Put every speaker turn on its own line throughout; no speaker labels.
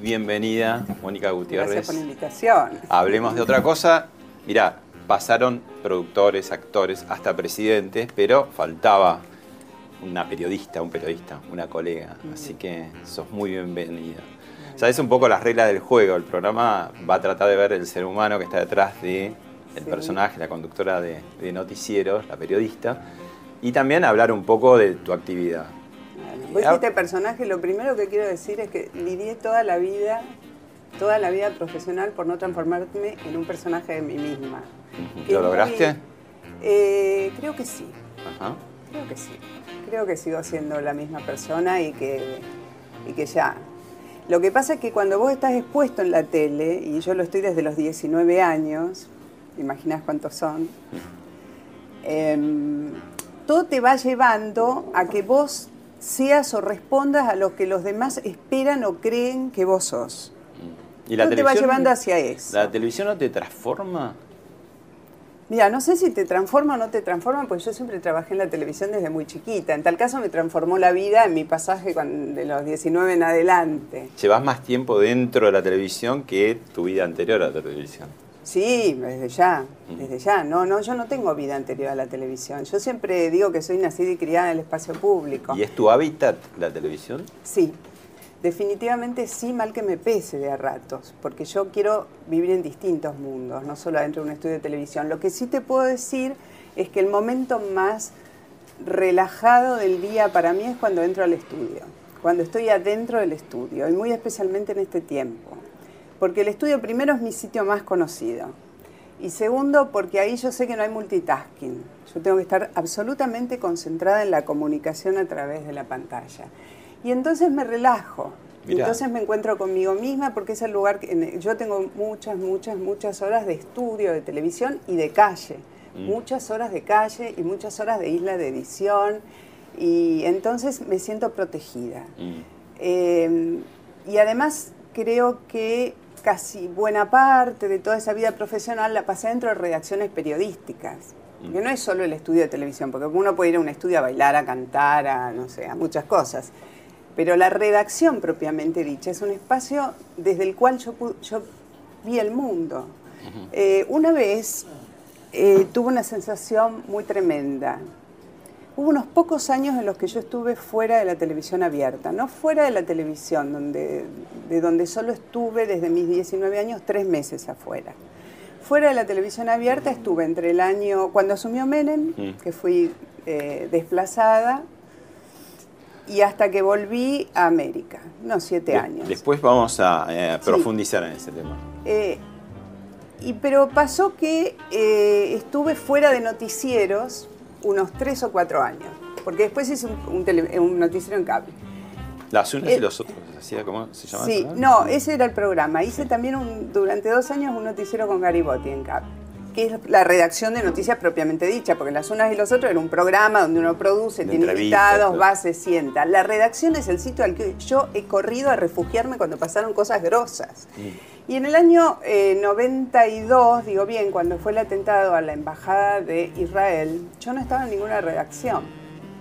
Bienvenida, Mónica Gutiérrez.
Gracias por la invitación.
Hablemos de otra cosa. Mirá, pasaron productores, actores, hasta presidentes, pero faltaba una periodista, un periodista, una colega. Así que sos muy bienvenida. Sabes un poco las reglas del juego. El programa va a tratar de ver el ser humano que está detrás de el
Sí.
personaje, la conductora de, de noticieros, la periodista, y también hablar un poco de tu actividad.
Vos dijiste personaje, lo primero que quiero decir es que lidié toda la vida, toda la vida profesional por no transformarme en un personaje de mí misma.
¿Lo
muy-
lograste?
Eh, creo que sí,
Ajá.
creo que sí. Creo que sigo siendo la misma persona y que, y que ya. Lo que pasa es que cuando vos estás expuesto en la tele, y yo lo estoy desde los 19 años, imaginás cuántos son, em, todo te va llevando a que vos seas o respondas a lo que los demás esperan o creen que vos sos.
¿Y la
te va llevando hacia eso.
¿La televisión no te transforma?
Mira, no sé si te transforma o no te transforma, porque yo siempre trabajé en la televisión desde muy chiquita. En tal caso me transformó la vida en mi pasaje con- de los 19 en adelante.
Llevas más tiempo dentro de la televisión que tu vida anterior a la televisión.
Sí, desde ya, desde ya. No, no, yo no tengo vida anterior a la televisión. Yo siempre digo que soy nacida y criada en el espacio público.
¿Y es tu hábitat la televisión?
Sí, definitivamente sí, mal que me pese de a ratos, porque yo quiero vivir en distintos mundos, no solo dentro de un estudio de televisión. Lo que sí te puedo decir es que el momento más relajado del día para mí es cuando entro al estudio, cuando estoy adentro del estudio, y muy especialmente en este tiempo. Porque el estudio primero es mi sitio más conocido. Y segundo, porque ahí yo sé que no hay multitasking. Yo tengo que estar absolutamente concentrada en la comunicación a través de la pantalla. Y entonces me relajo.
Mirá.
entonces me encuentro conmigo misma porque es el lugar que yo tengo muchas, muchas, muchas horas de estudio, de televisión y de calle.
Mm.
Muchas horas de calle y muchas horas de isla de edición. Y entonces me siento protegida.
Mm.
Eh, y además creo que casi buena parte de toda esa vida profesional la pasé dentro de redacciones periodísticas.
Mm.
Que no es solo el estudio de televisión, porque uno puede ir a un estudio a bailar, a cantar, a no sé, a muchas cosas. Pero la redacción propiamente dicha es un espacio desde el cual yo, vi el mundo. Eh, una vez eh, tuve una sensación muy tremenda. Hubo unos pocos años en los que yo estuve fuera de la televisión abierta, no fuera de la televisión, donde, de donde solo estuve desde mis 19 años tres meses afuera. Fuera de la televisión abierta estuve entre el año, cuando asumió Menem,
Mm.
que fui eh, desplazada, y hasta que volví a América, no siete
De-
años.
Después vamos a eh,
Sí.
profundizar en ese tema.
Eh, y, pero pasó que eh, estuve fuera de noticieros unos tres o cuatro años, porque después hice un, un tele- un noticiero en cable.
Las unas
Eh,
y los otros, ¿hacía cómo se llama?
Sí, no, ese era el programa. Hice también un- durante dos años un noticiero con Garibotti en cable, que es la redacción de noticias propiamente dicha, porque las unas y los otros era un programa donde uno produce,
De
tiene invitados, va, se sienta. La redacción es el sitio al que yo he corrido a refugiarme cuando pasaron cosas grosas.
Mm.
Y en el año eh, 92, digo bien, cuando fue el atentado a la embajada de Israel, yo no estaba en ninguna redacción,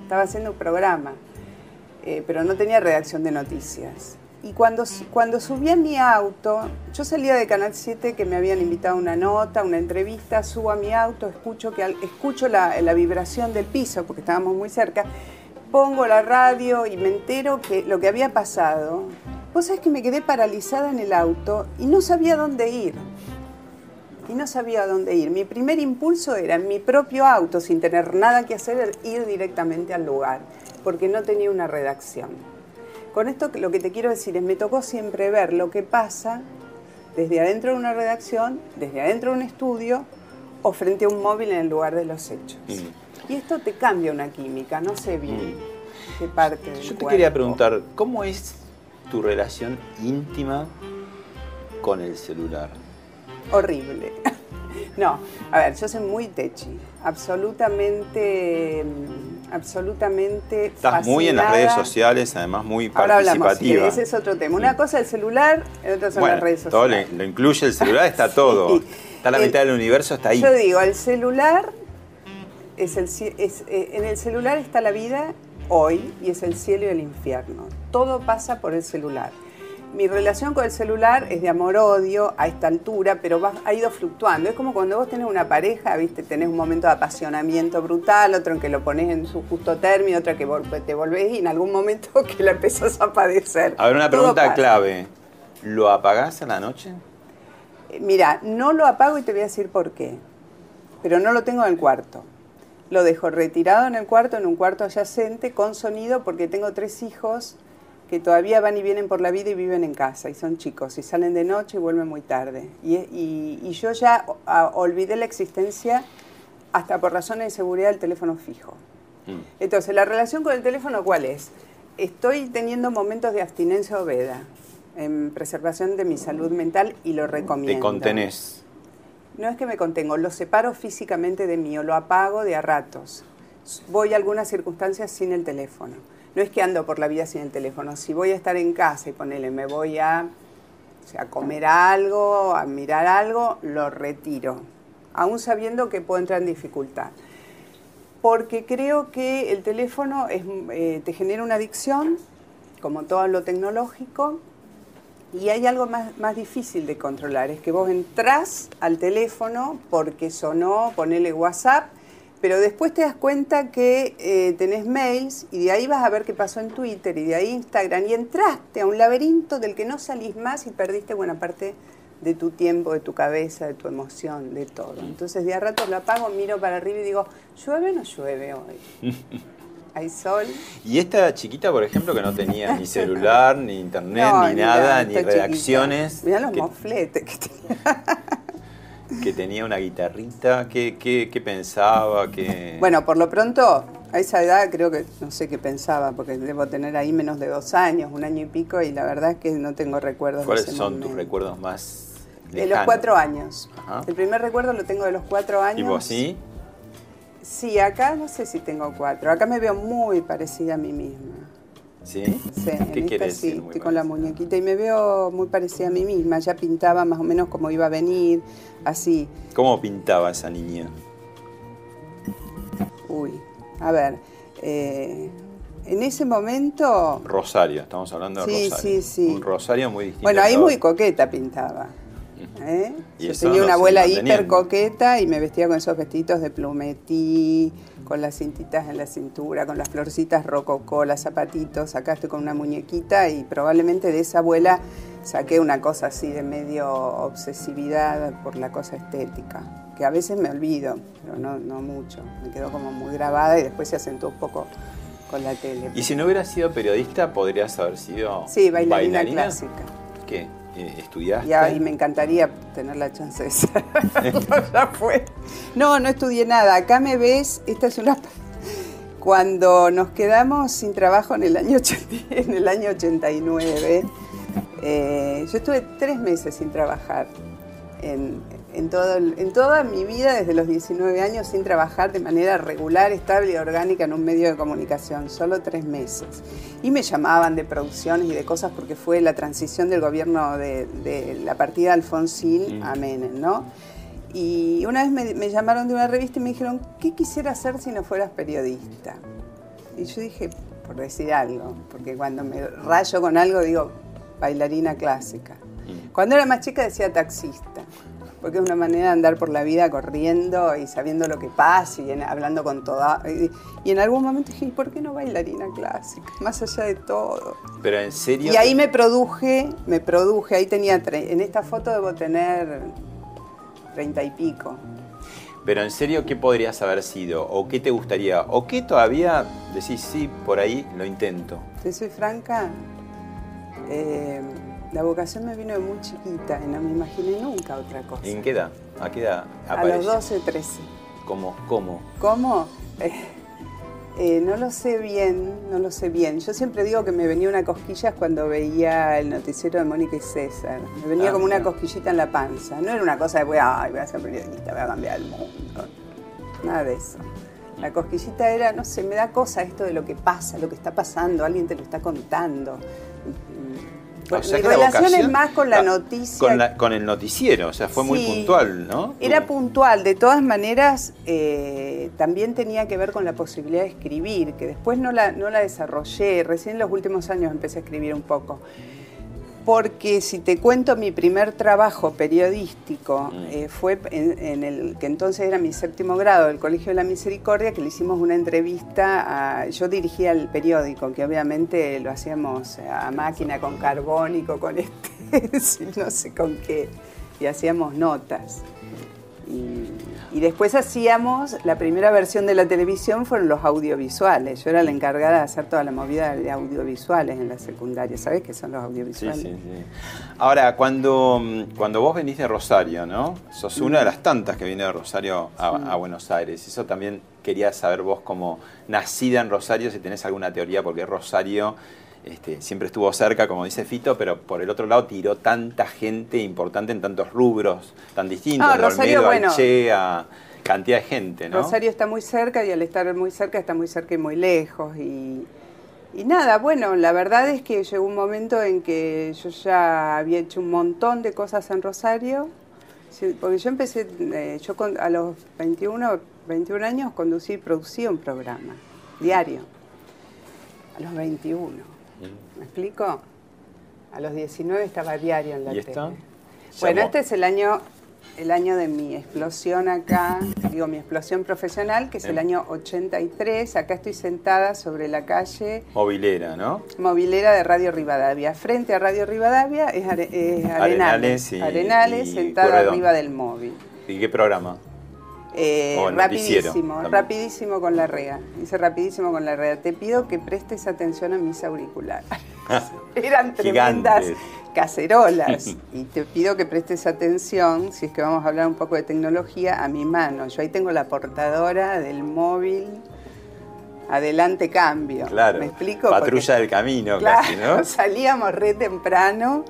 estaba haciendo un programa, eh, pero no tenía redacción de noticias. Y cuando, cuando subí a mi auto, yo salía de Canal 7 que me habían invitado a una nota, una entrevista, subo a mi auto, escucho, que, escucho la vibración del piso, porque estábamos muy cerca, pongo la radio y me entero que lo que había pasado, vos sabés que me quedé paralizada en el auto y no sabía dónde ir. Y no sabía dónde ir. Mi primer impulso era en mi propio auto, sin tener nada que hacer, ir directamente al lugar, porque no tenía una redacción. Con esto lo que te quiero decir es, me tocó siempre ver lo que pasa desde adentro de una redacción, desde adentro de un estudio o frente a un móvil en el lugar de los hechos.
Mm.
Y esto te cambia una química, no sé bien qué parte del
Yo te
cuerpo.
quería preguntar, ¿cómo es tu relación íntima con el celular?
Horrible. No, a ver, yo soy muy techi, absolutamente, mm, absolutamente
Estás muy en las redes sociales, además muy
Ahora hablamos,
participativa.
ese es otro tema. Una cosa es el celular, otra son
Bueno,
las redes
todo
sociales.
lo, lo incluye el celular, está todo.
Sí.
Está la
El-
mitad del universo, está ahí.
Yo digo, el celular, es el, es, eh, en el celular está la vida hoy y es el cielo y el infierno. Todo pasa por el celular. Mi relación con el celular es de amor-odio a esta altura, pero va- ha ido fluctuando. Es como cuando vos tenés una pareja, ¿viste? Tenés un momento de apasionamiento brutal, otro en que lo pones en su justo término, otro que te volvés y en algún momento que la empezás a padecer.
A ver, una
Todo
pregunta
pasa.
clave. ¿Lo apagás a la noche?
Mira, no lo apago y te voy a decir por qué. Pero no lo tengo en el cuarto. Lo dejo retirado en el cuarto, en un cuarto adyacente, con sonido, porque tengo tres hijos que todavía van y vienen por la vida y viven en casa, y son chicos, y salen de noche y vuelven muy tarde. Y, y- y yo ya olvidé la existencia, hasta por razones de seguridad, del teléfono fijo.
Mm.
Entonces, ¿la relación con el teléfono cuál es? Estoy teniendo momentos de abstinencia o veda, en preservación de mi salud mental y lo recomiendo.
Te contenés.
No es que me contengo, lo separo físicamente de mí o lo apago de a ratos. Voy a algunas circunstancias sin el teléfono. No es que ando por la vida sin el teléfono. Si voy a estar en casa y ponele, me voy a, o sea, a comer algo, a mirar algo, lo retiro. Aún sabiendo que puedo entrar en dificultad. Porque creo que el teléfono es, eh, te genera una adicción, como todo lo tecnológico, y hay algo más, más difícil de controlar, es que vos entrás al teléfono porque sonó, ponele WhatsApp, pero después te das cuenta que eh, tenés mails y de ahí vas a ver qué pasó en Twitter y de ahí Instagram y entraste a un laberinto del que no salís más y perdiste buena parte de tu tiempo, de tu cabeza, de tu emoción, de todo. Entonces de a rato lo apago, miro para arriba y digo, ¿llueve o no llueve hoy? ¿Hay sol?
Y esta chiquita, por ejemplo, que no tenía ni celular, ni internet,
No,
ni
mirá,
nada, ni redacciones,
chiquita. Mirá los
que,
mofletes que tenía.
que tenía una guitarrita, ¿qué, qué, qué pensaba? ¿Qué...
Bueno, por lo pronto, a esa edad creo que no sé qué pensaba, porque debo tener ahí menos de dos años, un año y pico, y la verdad es que no tengo recuerdos
¿Cuáles
de ese
son
momento.
tus recuerdos más
De los cuatro años.
Ajá.
El primer recuerdo lo tengo de los cuatro años.
¿Tipo así?
Sí, acá no sé si tengo cuatro. Acá me veo muy parecida a mí misma.
¿Sí?
Sí, en
¿Qué
esta sí,
decir?
estoy con la muñequita y me veo muy parecida a mí misma. Ya pintaba más o menos como iba a venir, así.
¿Cómo pintaba esa niña?
Uy, a ver. eh, en ese momento
Rosario, estamos hablando de
Sí,
Rosario.
sí, sí.
Un Rosario muy distinto.
Bueno, ahí muy coqueta pintaba. ¿Eh?
Y
Yo tenía una abuela hiper coqueta y me vestía con esos vestidos de plumetí, con las cintitas en la cintura, con las florcitas rococó, las zapatitos. Acá estoy con una muñequita y probablemente de esa abuela saqué una cosa así de medio obsesividad por la cosa estética, que a veces me olvido, pero no, no mucho. Me quedó como muy grabada y después se acentuó un poco con la tele.
Y si no hubieras sido periodista, podrías haber sido
Sí, bailarina, clásica.
¿Qué? Eh, ¿Estudiaste?
Y, me encantaría tener la chance de ser. No. No, estudié nada. Acá me ves, esta es una... Cuando nos quedamos sin trabajo en el año, 80 en el año 89, eh, yo estuve tres meses sin trabajar. En, en, todo, en toda mi vida, desde los 19 años, sin trabajar de manera regular, estable y orgánica en un medio de comunicación, solo tres meses. Y me llamaban de producciones y de cosas porque fue la transición del gobierno de, de la partida Alfonsín
Mm.
a Menem, ¿no? Y una vez me, me llamaron de una revista y me dijeron, ¿qué quisiera hacer si no fueras periodista? Y yo dije, por decir algo, porque cuando me rayo con algo digo, bailarina clásica.
Mm.
Cuando era más chica decía taxista, porque es una manera de andar por la vida corriendo y sabiendo lo que pasa y en- hablando con toda... Y, y en algún momento dije, ¿y por qué no bailarina clásica? Más allá de todo.
Pero en serio.
Y ahí me produje, me produje, ahí tenía, tre- en esta foto debo tener treinta y pico.
Pero en serio, ¿qué podrías haber sido? ¿O qué te gustaría? ¿O qué todavía decís, sí, por ahí lo intento?
Te soy franca, eh, la vocación me vino de muy chiquita y no me imaginé nunca otra cosa.
¿En qué edad? ¿A qué edad
A los 12, 13.
¿Cómo? ¿Cómo?
¿Cómo? Eh, Eh, no lo sé bien, no lo sé bien. Yo siempre digo que me venía una cosquilla cuando veía el noticiero de Mónica y César. Me venía
Ah,
como una cosquillita en la panza. No era una cosa de voy a, voy a ser periodista, voy a cambiar el mundo. Nada de eso. La cosquillita era, no sé, me da cosa esto de lo que pasa, lo que está pasando, alguien te lo está contando.
O sea
Mi relación es más con la noticia.
Con, la- con el noticiero, o sea, fue muy puntual, ¿no?
Era
Tu-
puntual, de todas maneras eh, también tenía que ver con la posibilidad de escribir, que después no la, no la desarrollé, recién en los últimos años empecé a escribir un poco. Porque si te cuento mi primer trabajo periodístico,
Mm.
eh, fue en, en el que entonces era mi séptimo grado del Colegio de la Misericordia, que le hicimos una entrevista a... Yo dirigía el periódico, que obviamente lo hacíamos a máquina, con carbónico, con este, no sé con qué, y hacíamos notas. Y, y después hacíamos, la primera versión de la televisión fueron los audiovisuales. Yo era la encargada de hacer toda la movida de audiovisuales en la secundaria. ¿Sabes qué son los
Sí,
audiovisuales?
sí, sí. Ahora, cuando, cuando vos venís de Rosario, ¿no? Sos una de las tantas que viene de Rosario a, a Buenos Aires. Eso también quería saber vos como nacida en Rosario, si tenés alguna teoría, porque Rosario este, siempre estuvo cerca, como dice Fito, pero por el otro lado tiró tanta gente importante en tantos rubros tan distintos,
Ah,
de
Rosario,
Olmedo
bueno.
Cantidad de gente, ¿no?
Rosario está muy cerca y al estar muy cerca está muy cerca y muy lejos. Y, y nada, bueno, la verdad es que llegó un momento en que yo ya había hecho un montón de cosas en Rosario. Porque yo empecé, eh, yo con- a los 21, 21 años conducí y producí un programa diario. A los 21. ¿Me explico? A los 19 estaba diario en la
¿Y
tele.
esto?
Bueno, este es el año, el año de mi explosión acá, digo mi explosión profesional, que es el
Bien.
año 83. Acá estoy sentada sobre la calle
Movilera, ¿no?
movilera de Radio Rivadavia. Frente a Radio Rivadavia es, Are- es Arenales.
Arenales y-
Arenales,
y
sentada
Pueyrredón.
arriba del móvil.
¿Y qué programa?
Eh, rapidísimo, rapidísimo con la REA. Dice rapidísimo con la REA. Te pido que prestes atención a mis auriculares. Eran tremendas
Gigantes.
cacerolas. y te pido que prestes atención, si es que vamos a hablar un poco de tecnología, a mi mano. Yo ahí tengo la portadora del móvil. Adelante cambio.
Claro.
¿Me explico?
Patrulla
Porque-
del camino,
Claro,
casi, ¿no?
salíamos re temprano.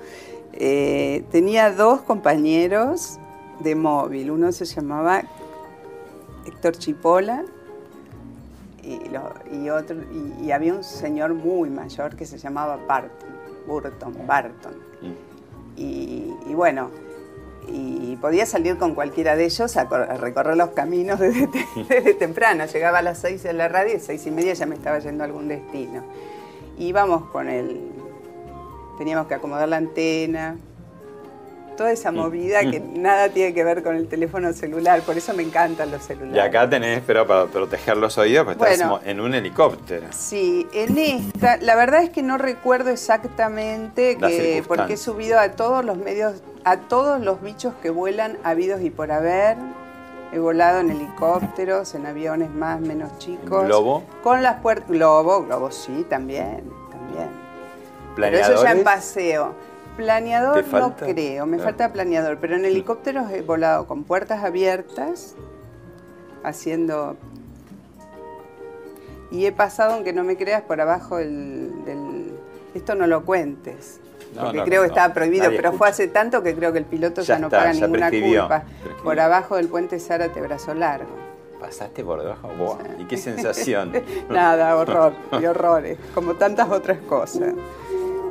Eh, tenía dos compañeros de móvil. Uno se llamaba Héctor Chipola y, lo- y otro, y, y había un señor muy mayor que se llamaba Barton, Burton, Barton. Y, y bueno, y podía salir con cualquiera de ellos a, cor- a recorrer los caminos desde, te- desde temprano. Llegaba a las seis de la radio y seis y media ya me estaba yendo a algún destino. Íbamos con el... Teníamos que acomodar la antena, toda esa movida que nada tiene que ver con el teléfono celular, por eso me encantan los celulares.
Y acá tenés, pero para proteger los oídos, pues estás
Bueno.
mo- en un helicóptero.
Sí, en esta, la verdad es que no recuerdo exactamente que, porque he subido a todos los medios, a todos los bichos que vuelan habidos y por haber. He volado en helicópteros, en aviones más, menos chicos.
globo?
Con las puertas. Globo, globo, sí, también, también. Pero eso ya en paseo. Planeador
¿Te
no creo, me
Ah.
falta planeador, pero en helicópteros he volado con puertas abiertas, haciendo... Y he pasado, aunque no me creas, por abajo del... del- Esto no lo cuentes,
No,
porque
no,
creo que
no,
estaba prohibido, pero fue hace tanto que creo que el piloto ya,
Ya
no
está,
paga
ya
ninguna
prescribió,
culpa.
prescribió.
Por abajo del puente Zárate Brazo Largo.
¿Pasaste por debajo? ¿Y qué sensación?
Nada, horror y horrores, como tantas otras cosas.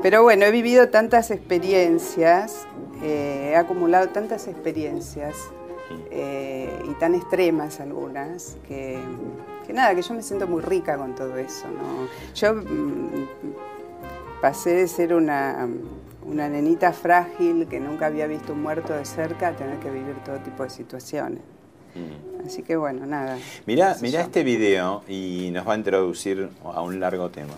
Pero bueno, he vivido tantas experiencias, eh, he acumulado tantas experiencias eh, y tan extremas algunas, que, que nada, que yo me siento muy rica con todo eso. ¿no? Yo mm, pasé de ser una, una nenita frágil que nunca había visto un muerto de cerca a tener que vivir todo tipo de situaciones.
Mm.
Así que bueno, nada.
Mirá, mirá este video y nos va a introducir a un largo tema.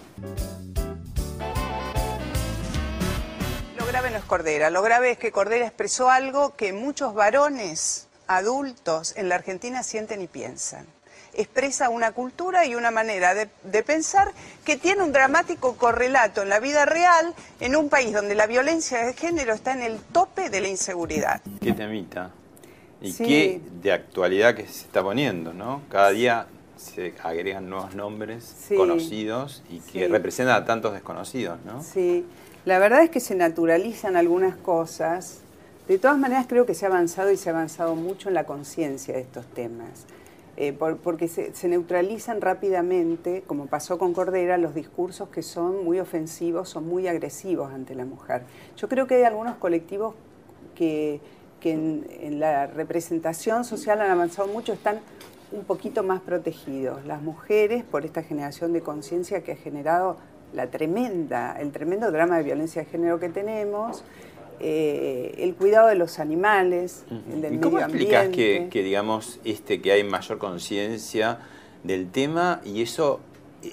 Grave no es Cordera, lo grave es que Cordera expresó algo que muchos varones adultos en la Argentina sienten y piensan. Expresa una cultura y una manera de, de pensar que tiene un dramático correlato en la vida real en un país donde la violencia de género está en el tope de la inseguridad.
¿Qué temita? ¿Y
Sí.
qué de actualidad que se está poniendo, no? Cada día se agregan nuevos nombres conocidos y que representan a tantos desconocidos, ¿no?
Sí, la verdad es que se naturalizan algunas cosas. De todas maneras creo que se ha avanzado y se ha avanzado mucho en la conciencia de estos temas. Eh, porque se, neutralizan rápidamente, como pasó con Cordera, los discursos que son muy ofensivos, son muy agresivos ante la mujer. Yo creo que hay algunos colectivos que, en, la representación social han avanzado mucho, están un poquito más protegidos. Las mujeres, por esta generación de conciencia que ha generado la tremenda, el tremendo drama de violencia de género que tenemos, eh, el cuidado de los animales, el del
¿Y ¿Cómo explicas que, digamos, este, que hay mayor conciencia del tema y eso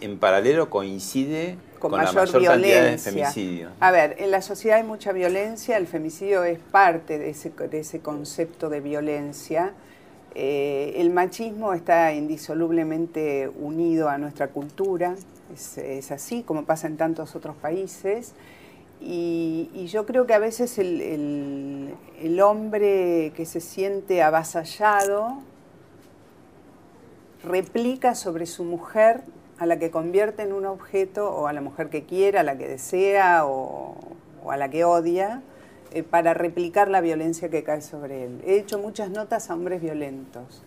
en paralelo coincide con, mayor, la mayor violencia. cantidad de femicidios?
A ver, en la sociedad hay mucha violencia, el femicidio es parte de ese, de ese concepto de violencia. Eh, el machismo está indisolublemente unido a nuestra cultura, es, así como pasa en tantos otros países. Y, yo creo que a veces el, hombre que se siente avasallado replica sobre su mujer a la que convierte en un objeto o a la mujer que quiera, a la que desea o, a la que odia, eh, para replicar la violencia que cae sobre él. He hecho muchas notas a hombres violentos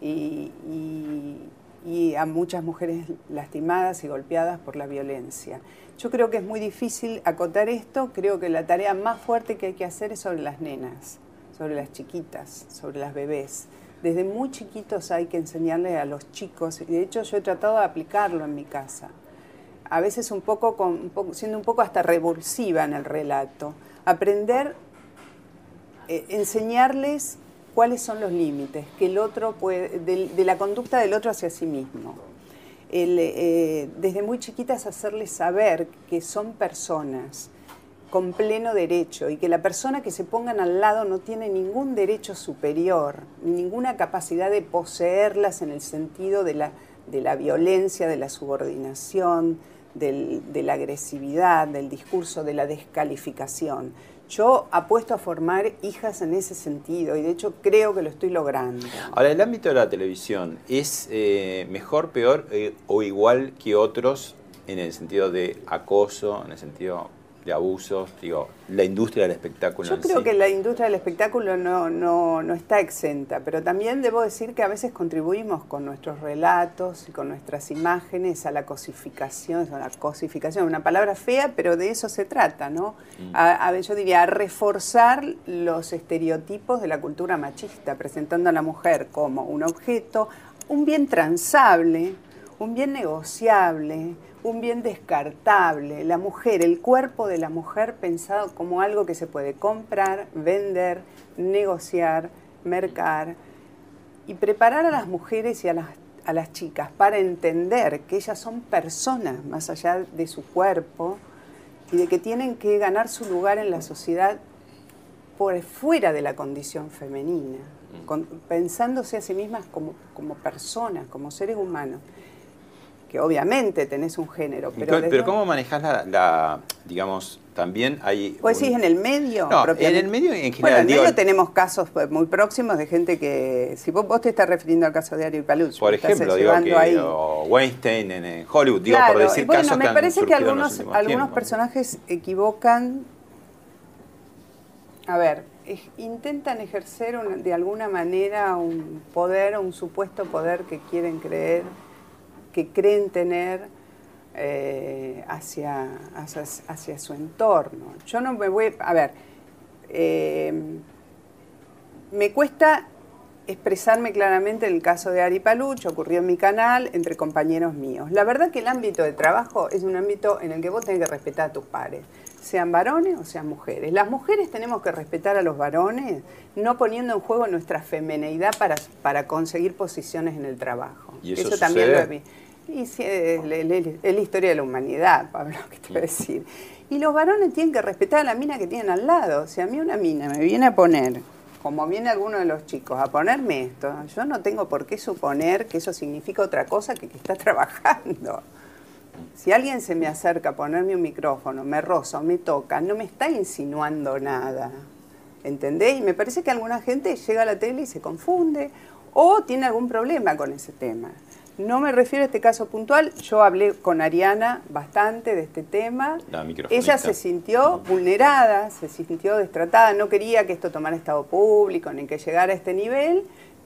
y a muchas mujeres lastimadas y golpeadas por la violencia. Yo creo que es muy difícil acotar esto, creo que la tarea más fuerte que hay que hacer es sobre las nenas, sobre las chiquitas, sobre las bebés. Desde muy chiquitos hay que enseñarle a los chicos, y de hecho yo he tratado de aplicarlo en mi casa, a veces un poco, siendo un poco hasta revulsiva en el relato, aprender, eh, enseñarles cuáles son los límites que el otro puede, de la conducta del otro hacia sí mismo. Eh, desde muy chiquitas hacerles saber que son personas con pleno derecho y que la persona que se pongan al lado no tiene ningún derecho superior, ninguna capacidad de poseerlas en el sentido de la, de la violencia, de la subordinación, de la agresividad, del discurso, de la descalificación. Yo apuesto a formar hijas en ese sentido y de hecho creo que lo estoy logrando.
Ahora, el ámbito de la televisión, ¿es eh, mejor, peor eh, o igual que otros en el sentido de acoso, en el sentido de abusos, digo, la industria del espectáculo.
Yo creo que la industria del espectáculo no, no, no, está exenta, pero también debo decir que a veces contribuimos con nuestros relatos y con nuestras imágenes a la cosificación, a la cosificación, una palabra fea, pero de eso se trata, ¿no? Mm. A, a, yo diría, a reforzar los estereotipos de la cultura machista, presentando a la mujer como un objeto, un bien transable, un bien negociable, un bien descartable. La mujer, el cuerpo de la mujer pensado como algo que se puede comprar, vender, negociar, mercar y preparar a las mujeres y a las, a las chicas para entender que ellas son personas más allá de su cuerpo y de que tienen que ganar su lugar en la sociedad por fuera de la condición femenina, pensándose a sí mismas como, como personas, como seres humanos que obviamente tenés un género. Pero,
pero ¿cómo manejas la, digamos, también hay...
Pues sí, en el medio.
No, en el medio en general.
Bueno, en el medio tenemos casos pues, muy próximos de gente que, si vos, te estás refiriendo al caso de Ari Paluch,
por ejemplo, digo que ahí. Weinstein en, Hollywood, digo por decir
bueno,
casos
me parece que algunos, algunos personajes equivocan, a ver, intentan ejercer de alguna manera un poder, un supuesto poder que quieren creer que creen tener eh, hacia, hacia, su entorno. Yo no me voy, a ver, eh, me cuesta expresarme claramente en el caso de Ari Paluch, ocurrió en mi canal, entre compañeros míos. La verdad que el ámbito de trabajo es un ámbito en el que vos tenés que respetar a tus pares, sean varones o sean mujeres. Las mujeres tenemos que respetar a los varones, no poniendo en juego nuestra femeneidad para, para conseguir posiciones en el trabajo.
¿Y eso, también lo he
y sí, es, la historia de la humanidad, Pablo, ¿qué te voy a decir? Y los varones tienen que respetar a la mina que tienen al lado. Si a mí una mina me viene a poner, como viene alguno de los chicos, a ponerme esto, yo no tengo por qué suponer que eso significa otra cosa que que está trabajando. Si alguien se me acerca a ponerme un micrófono, me roza o me toca, no me está insinuando nada. ¿Entendés? Y me parece que alguna gente llega a la tele y se confunde o tiene algún problema con ese tema. No me refiero a este caso puntual, yo hablé con Ariana bastante de este tema.
La.
Ella se sintió vulnerada, se sintió destratada, no quería que esto tomara estado público ni que llegara a este nivel,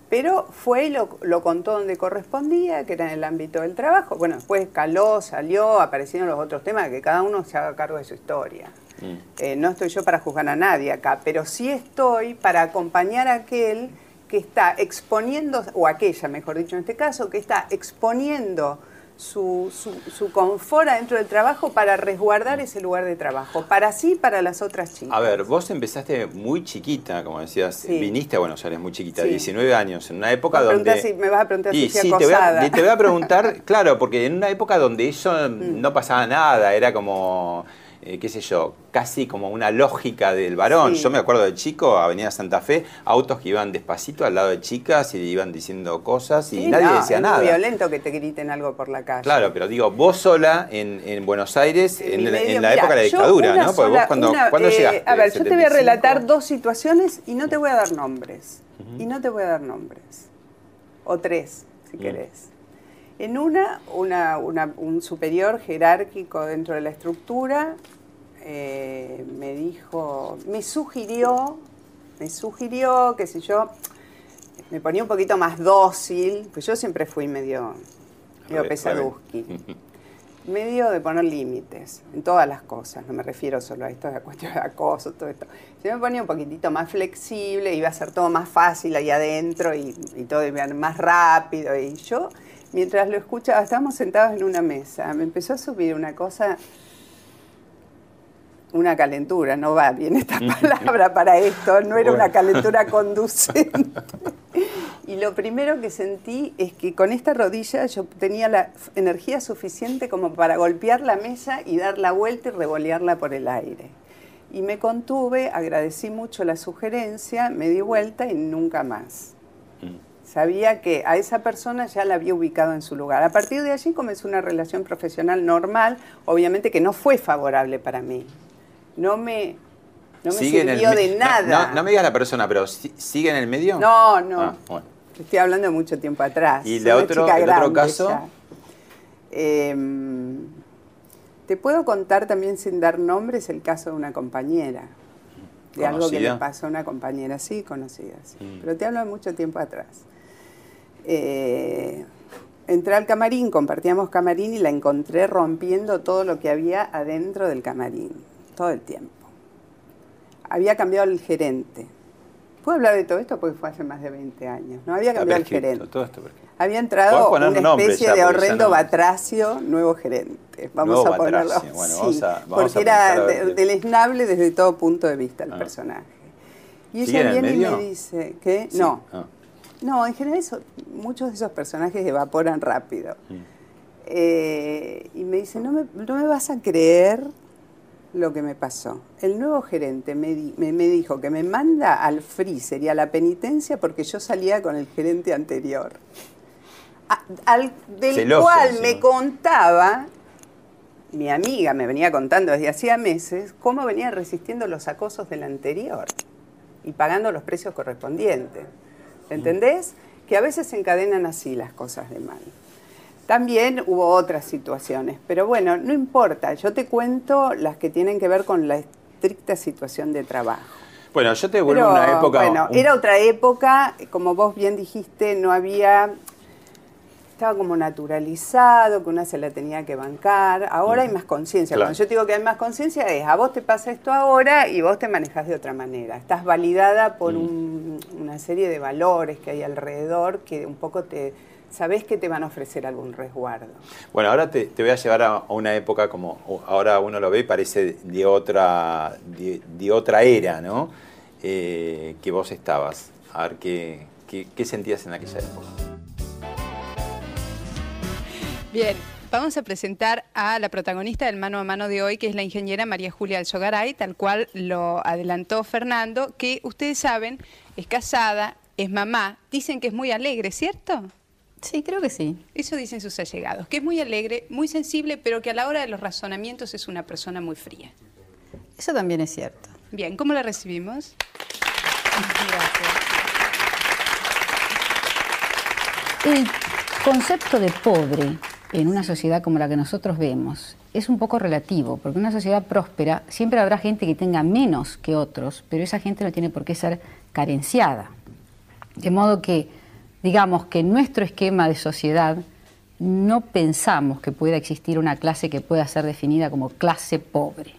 pero fue y lo, lo contó donde correspondía, que era en el ámbito del trabajo. Bueno, después caló, salió, aparecieron los otros temas, que cada uno se haga cargo de su historia.
Mm.
Eh, no estoy yo para juzgar a nadie acá, pero sí estoy para acompañar a aquel que está exponiendo, o aquella, mejor dicho en este caso, que está exponiendo su, su, su confort adentro del trabajo para resguardar ese lugar de trabajo, para sí y para las otras chicas.
A ver, vos empezaste muy chiquita, como decías,
Sí.
viniste a Buenos Aires muy chiquita,
Sí.
19 años, en una época
Me
donde...
si- me vas a preguntar si
Y sí, te voy, a, te voy a preguntar, claro, porque en una época donde eso
Mm.
no pasaba nada, era como, eh, qué sé yo, casi como una lógica del varón.
Sí.
Yo me acuerdo de chico, Avenida Santa Fe, autos que iban despacito al lado de chicas y iban diciendo cosas y
Sí,
nadie
no,
decía
es
nada.
violento que te griten algo por la calle.
Claro, pero digo, vos sola en, en Buenos Aires, en, la-
medio,
en la
mira,
época de la dictadura, ¿no? Porque vos cuando,
una,
¿cuándo
eh,
llegaste?
A ver, yo te voy a
75.
relatar dos situaciones y no te voy a dar nombres. Y no te voy a dar nombres. O tres, si
Mm.
querés. En una, una, una- un superior jerárquico dentro de la estructura eh, me dijo, me sugirió, me sugirió que si yo me ponía un poquito más dócil, pues yo siempre fui medio, medio medio de poner límites en todas las cosas, no me refiero solo a esto de la cuestión de acoso, todo esto. Si me ponía un poquitito más flexible, iba a ser todo más fácil ahí adentro y, y todo iba más rápido. Y yo, mientras lo escuchaba, estábamos sentados en una mesa, me empezó a subir una cosa, una calentura, no va bien esta palabra para esto, no era una calentura conducente. Y lo primero que sentí es que con esta rodilla yo tenía la energía suficiente como para golpear la mesa y dar la vuelta y revolearla por el aire. Y me contuve, agradecí mucho la sugerencia, me di vuelta y nunca más.
Mm.
Sabía que a esa persona ya la había ubicado en su lugar. A partir de allí comenzó una relación profesional normal, obviamente que no fue favorable para mí. No me, no me
¿Sigue el
sirvió de nada.
No, no me digas la persona, pero ¿sí- ¿sigue en el medio?
No, no.
Ah, bueno.
Estoy hablando de mucho tiempo atrás.
¿Y
una
otro- el otro caso?
Em, te puedo contar también sin dar nombres el caso de una compañera. De algo que le pasó a una compañera, sí, conocida, sí.
Mm.
Pero te hablo de mucho tiempo atrás. Eh, entré al camarín, compartíamos camarín y la encontré rompiendo todo lo que había adentro del camarín, todo el tiempo. Había cambiado el gerente. ¿Puedo hablar de todo esto? Porque fue hace más de 20 años. No había cambiado el gerente.
todo esto prescrito.
Había entrado una especie
ya,
de horrendo
no-
batracio, nuevo gerente. Vamos
Nuevo
a ponerlo
Batracio. Bueno,
sí,
vamos a- vamos
porque
a
era de- deleznable desde todo punto de vista el
Ah.
personaje. Y
¿Sigue en
ella
el
viene y me dice que
Sí.
no,
Ah.
no, en general eso- muchos de esos personajes evaporan rápido. Eh, y me dice, no me, no me vas a creer lo que me pasó. El nuevo gerente me, di- me- me dijo que me manda al freezer y a la penitencia porque yo salía con el gerente anterior. A- al- del
Celoso,
cual me contaba, mi amiga me venía contando desde hacía meses, cómo venía resistiendo los acosos del anterior y pagando los precios correspondientes. ¿Entendés? Que a veces se encadenan así las cosas de mal. También hubo otras situaciones, pero bueno, no importa, yo te cuento las que tienen que ver con la estricta situación de trabajo.
Bueno, yo te vuelvo a una época.
bueno,
un-
era otra época, como vos bien dijiste, no había, estaba como naturalizado, que una se la tenía que bancar. Ahora hay más conciencia.
Claro.
Cuando yo te digo que hay más conciencia es, a vos te pasa esto ahora y vos te manejás de otra manera. Estás validada por
Mm.
un- una serie de valores que hay alrededor que un poco te... Sabés que te van a ofrecer algún resguardo.
Bueno, ahora te, te voy a llevar a, a una época como ahora uno lo ve y parece de otra, de, de otra era, ¿no? Eh, que vos estabas. A ver qué, qué, qué sentías en aquella época.
Bien, vamos a presentar a la protagonista del mano a mano de hoy, que es la ingeniera María Julia Alzogaray, tal cual lo adelantó Fernando, que ustedes saben, es casada, es mamá, dicen que es muy alegre, ¿cierto?
Sí, creo que sí.
Eso dicen sus allegados, que es muy alegre, muy sensible, pero que a la hora de los razonamientos es una persona muy fría.
Eso también es cierto.
Bien, ¿cómo la recibimos?
Y concepto de pobre en una sociedad como la que nosotros vemos es un poco relativo, porque en una sociedad próspera siempre habrá gente que tenga menos que otros, pero esa gente no tiene por qué ser carenciada. De modo que, digamos que en nuestro esquema de sociedad no pensamos que pueda existir una clase que pueda ser definida como clase pobre.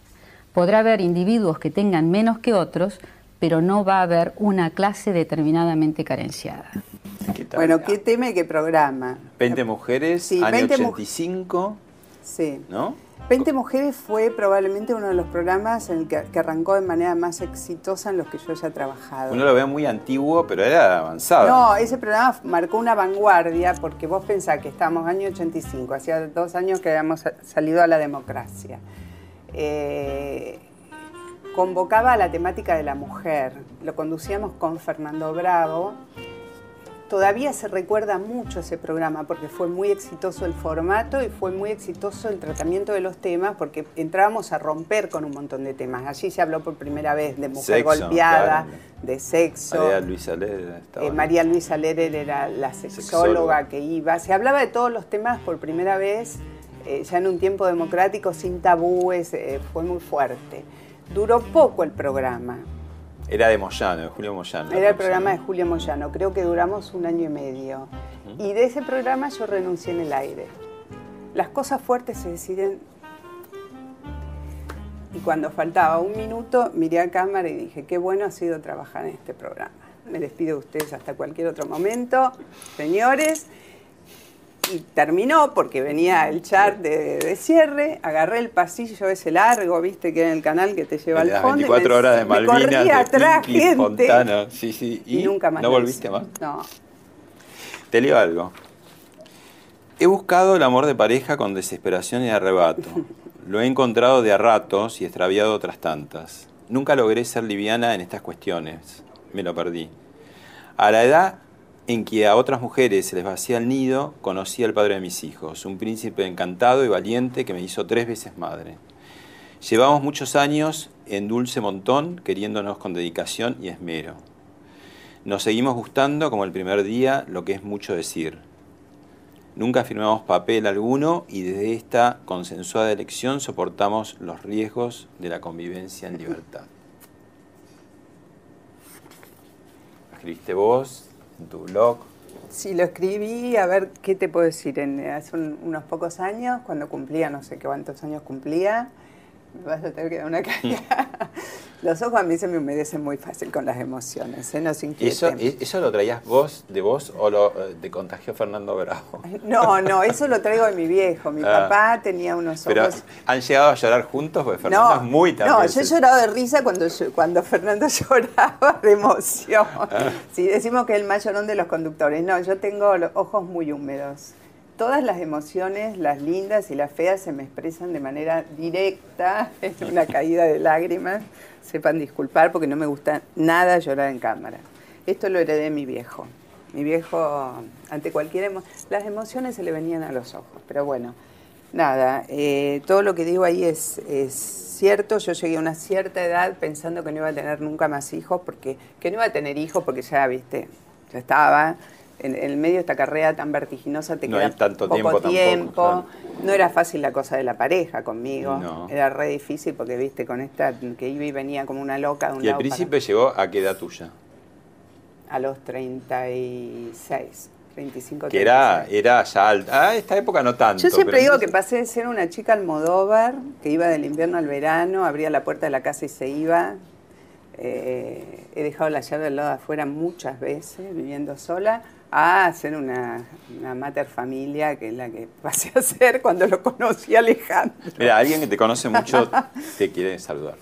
Podrá haber individuos que tengan menos que otros, pero no va a haber una clase determinadamente carenciada.
¿Qué tal?
Bueno, qué tema y qué programa.
20 mujeres,
Sí,
año
20 mu-
85,
Sí.
¿no?
20 Mujeres fue probablemente uno de los programas en el que, que arrancó de manera más exitosa en los que yo haya trabajado.
Uno lo ve muy antiguo, pero era avanzado.
No, ese programa marcó una vanguardia porque vos pensás que estamos año 85, hacía dos años que habíamos sa- salido a la democracia. Eh, convocaba a la temática de la mujer, lo conducíamos con Fernando Bravo. Todavía se recuerda mucho ese programa porque fue muy exitoso el formato y fue muy exitoso el tratamiento de los temas porque entrábamos a romper con un montón de temas. Allí se habló por primera vez de mujer
Sexo,
golpeada,
claro.
de sexo.
María Luisa estaba
Eh. María Luisa era la sexóloga,
Sexóloga.
que iba. Se hablaba de todos los temas por primera vez, eh, ya en un tiempo democrático, sin tabúes, eh, fue muy fuerte. Duró poco el programa.
Era de Moyano, de Julio Moyano.
Era el programa de Julio Moyano, creo que duramos un año y medio. Y de ese programa yo renuncié en el aire. Las cosas fuertes se deciden. Y cuando faltaba un minuto, miré a cámara y dije, qué bueno ha sido trabajar en este programa. Me despido de ustedes hasta cualquier otro momento, señores. Y terminó porque venía el chart de, de cierre, agarré el pasillo ese largo, viste, que era el canal que te lleva al fondo. y
24
me-
horas de
me
Malvinas, de
atrás gente.
Fontana. Sí, sí.
Y, nunca más.
¿No volviste más?
No.
Te leo algo. He buscado el amor de pareja con desesperación y arrebato. Lo he encontrado de a ratos y extraviado otras tantas. Nunca logré ser liviana en estas cuestiones. Me lo perdí. A la edad en que a otras mujeres se les vacía el nido, conocí al padre de mis hijos, un príncipe encantado y valiente que me hizo tres veces madre. Llevamos muchos años en dulce montón, queriéndonos con dedicación y esmero. Nos seguimos gustando como el primer día, lo que es mucho decir. Nunca firmamos papel alguno y desde esta consensuada elección soportamos los riesgos de la convivencia en libertad. Escribiste vos en tu blog.
Sí, lo escribí, a ver, ¿qué te puedo decir? En, hace un- unos pocos años, cuando cumplía, no sé cuántos años cumplía, me vas a tener que dar una caída. Los ojos a mí se me humedecen muy fácil con las emociones, ¿eh? no se
¿Y eso,
inquieten.
¿Eso lo traías vos, de vos, o lo eh, te contagió Fernando Bravo?
No, no, eso lo traigo de mi viejo. Mi
Ah.
papá tenía unos
Pero,
ojos...
¿han llegado a llorar juntos? Porque Fernando es muy también.
No, yo he llorado de risa cuando, yo- cuando Fernando lloraba de emoción.
Ah.
Sí, decimos que es el más llorón de los conductores. No, yo tengo los ojos muy húmedos. Todas las emociones, las lindas y las feas, se me expresan de manera directa, en una caída de lágrimas. Sepan disculpar porque no me gusta nada llorar en cámara. Esto lo heredé de mi viejo. Mi viejo, ante cualquier emoción, las emociones se le venían a los ojos. Pero bueno, nada, eh, todo lo que digo ahí es, es cierto. Yo llegué a una cierta edad pensando que no iba a tener nunca más hijos, porque que no iba a tener hijos porque ya, viste, ya estaba. En, en el medio de esta carrera tan vertiginosa te
No
queda
hay tanto
poco
tiempo tampoco,
tiempo.
claro.
No era fácil la cosa de la pareja conmigo.
No.
Era re difícil porque, viste, con esta que iba y venía como una loca de un
¿Y el
lado para-
príncipe llegó a qué edad tuya?
a los 36, 35,
Que era,
36.
era ya alta. Ah, esta época no tanto.
Yo siempre digo que pasé de ser una chica almodóvar, que iba del invierno al verano, abría la puerta de la casa y se iba. Eh, he dejado la llave al lado de afuera muchas veces, viviendo sola, a ser una, una mater familia, que es la que pasé a ser cuando lo conocí a Alejandro.
Mira, alguien que te conoce mucho te quiere saludar.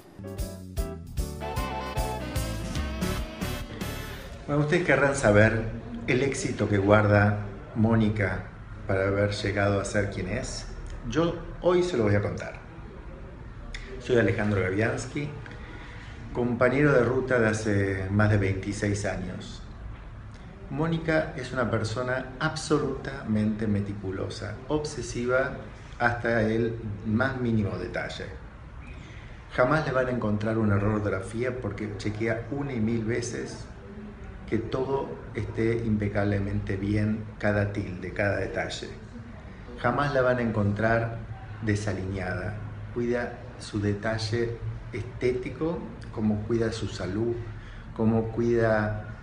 Bueno, ustedes querrán saber el éxito que guarda Mónica para haber llegado a ser quien es. Yo hoy se lo voy a contar. Soy Alejandro Gaviansky, compañero de ruta de hace más de 26 años. Mónica es una persona absolutamente meticulosa, obsesiva hasta el más mínimo detalle. Jamás le van a encontrar un error de ortografía porque chequea una y mil veces que todo esté impecablemente bien, cada tilde, cada detalle. Jamás la van a encontrar desalineada. Cuida su detalle estético, como cuida su salud, como cuida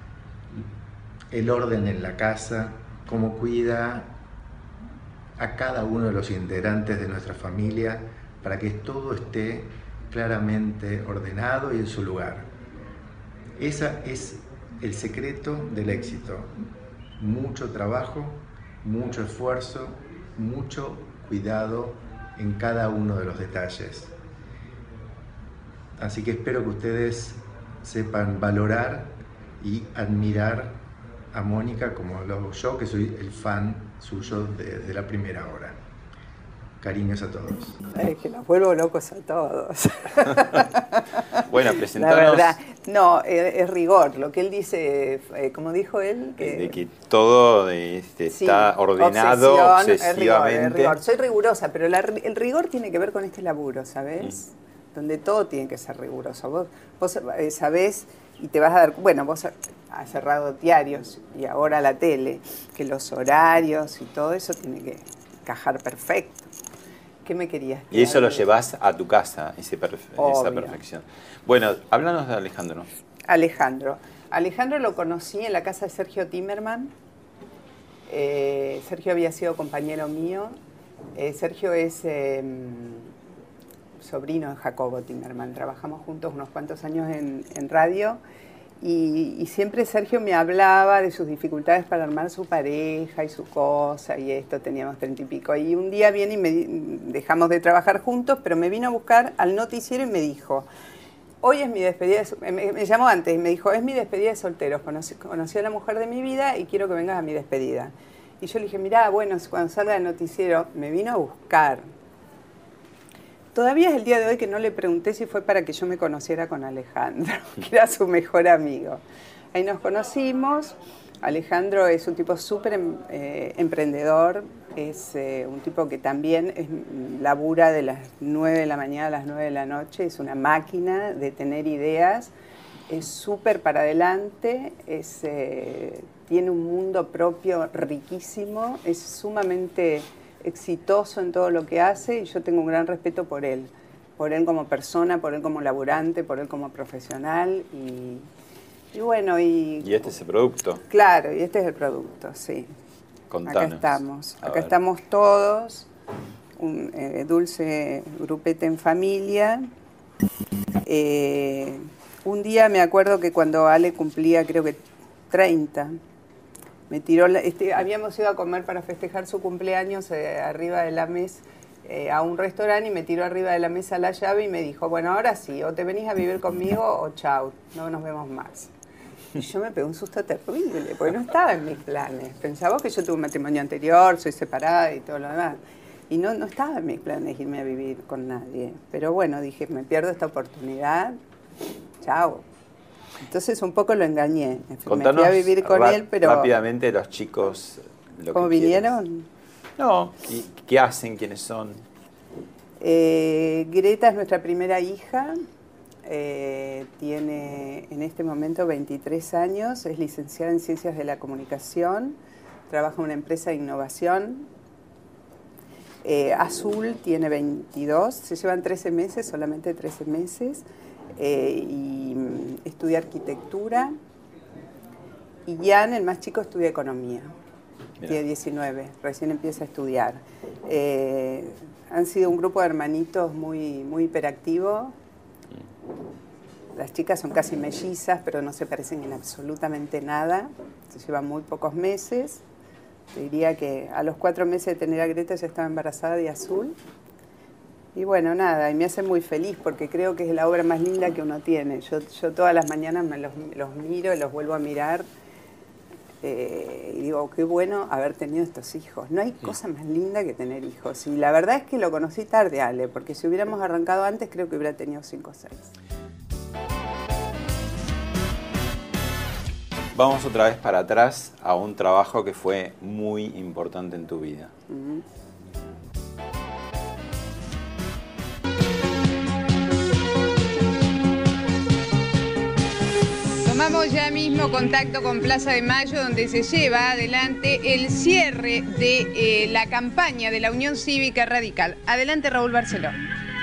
el orden en la casa, como cuida a cada uno de los integrantes de nuestra familia para que todo esté claramente ordenado y en su lugar. Ese es el secreto del éxito. Mucho trabajo, mucho esfuerzo, mucho cuidado en cada uno de los detalles. Así que espero que ustedes sepan valorar y admirar a Mónica como lo hago yo, que soy el fan suyo desde la primera hora. Cariños a todos.
Es que los vuelvo locos a todos.
bueno, presentaros.
La verdad, no, es, rigor. Lo que él dice, eh, como dijo él,
que, de que todo este, está ordenado obsesivamente.
Soy rigurosa, pero el rigor tiene que ver con este laburo, ¿sabes? Mm. Donde todo tiene que ser riguroso. Vos, vos eh, sabés y te vas a dar, bueno, vos has cerrado diarios y ahora la tele, que los horarios y todo eso tiene que encajar perfecto. ¿Qué me querías
Y eso lo llevas a tu casa, esa perfección. Bueno, háblanos de Alejandro.
Alejandro. Alejandro lo conocí en la casa de Sergio Timerman. Eh, Sergio había sido compañero mío. Eh, Sergio es em, sobrino de Jacobo Timerman. Trabajamos juntos unos cuantos años en, radio. Y, siempre Sergio me hablaba de sus dificultades para armar su pareja y su cosa y esto, teníamos treinta y pico. Y un día viene y me dejamos de trabajar juntos, pero me vino a buscar al noticiero y me dijo, hoy es mi despedida, me, llamó antes y me dijo, es mi despedida de solteros, conocí, conocí, a la mujer de mi vida y quiero que vengas a mi despedida. Y yo le dije, mirá, bueno, cuando salga del noticiero, me vino a buscar, Todavía es el día de hoy que no le pregunté si fue para que yo me conociera con Alejandro, que era su mejor amigo. Ahí nos conocimos. Alejandro es un tipo súper em, eh, emprendedor, es eh, un tipo que también es, labura de las 9 de la mañana a las 9 de la noche, es una máquina de tener ideas, es súper para adelante, eh, tiene un mundo propio riquísimo, es sumamente exitoso en todo lo que hace y yo tengo un gran respeto por él, por él como persona, por él como laburante, por él como profesional y, bueno. Y,
y este es el producto.
Claro, y este es el producto, sí. Acá estamos, acá estamos todos, un eh, dulce grupete en familia. Eh, un día me acuerdo que cuando Ale cumplía creo que 30, me tiró, este, habíamos ido a comer para festejar su cumpleaños eh, arriba de la mesa eh, a un restaurante y me tiró arriba de la mesa la llave y me dijo, bueno, ahora sí, o te venís a vivir conmigo o chau, no nos vemos más. Y yo me pegué un susto terrible, porque no estaba en mis planes. Pensaba que yo tuve un matrimonio anterior, soy separada y todo lo demás. Y no, no estaba en mis planes irme a vivir con nadie. Pero bueno, dije, me pierdo esta oportunidad, chao. Entonces un poco lo engañé. me fui a vivir con él, pero...
Rápidamente los chicos...
¿Cómo vinieron?
No, ¿qué hacen? ¿Quiénes son?
Eh, Greta es nuestra primera hija, eh, tiene en este momento 23 años, es licenciada en Ciencias de la Comunicación, trabaja en una empresa de innovación. Eh, Azul tiene 22, se llevan 13 meses, solamente 13 meses. Eh, y mm, estudia arquitectura. Y Jan, el más chico, estudia economía. Tiene 19, recién empieza a estudiar. Eh, han sido un grupo de hermanitos muy, muy hiperactivo. Las chicas son casi mellizas, pero no se parecen en absolutamente nada. Se llevan muy pocos meses. Te diría que a los cuatro meses de tener a Greta ya estaba embarazada de Azul. Y bueno, nada, y me hace muy feliz porque creo que es la obra más linda que uno tiene. Yo, yo todas las mañanas me los, miro y los vuelvo a mirar eh, y digo, qué bueno haber tenido estos hijos. No hay cosa más linda que tener hijos. Y la verdad es que lo conocí tarde, Ale, porque si hubiéramos arrancado antes creo que hubiera tenido cinco o seis.
Vamos otra vez para atrás a un trabajo que fue muy importante en tu vida.
Tomamos ya mismo contacto con Plaza de Mayo, donde se lleva adelante el cierre de eh, la campaña de la Unión Cívica Radical. Adelante, Raúl Barceló.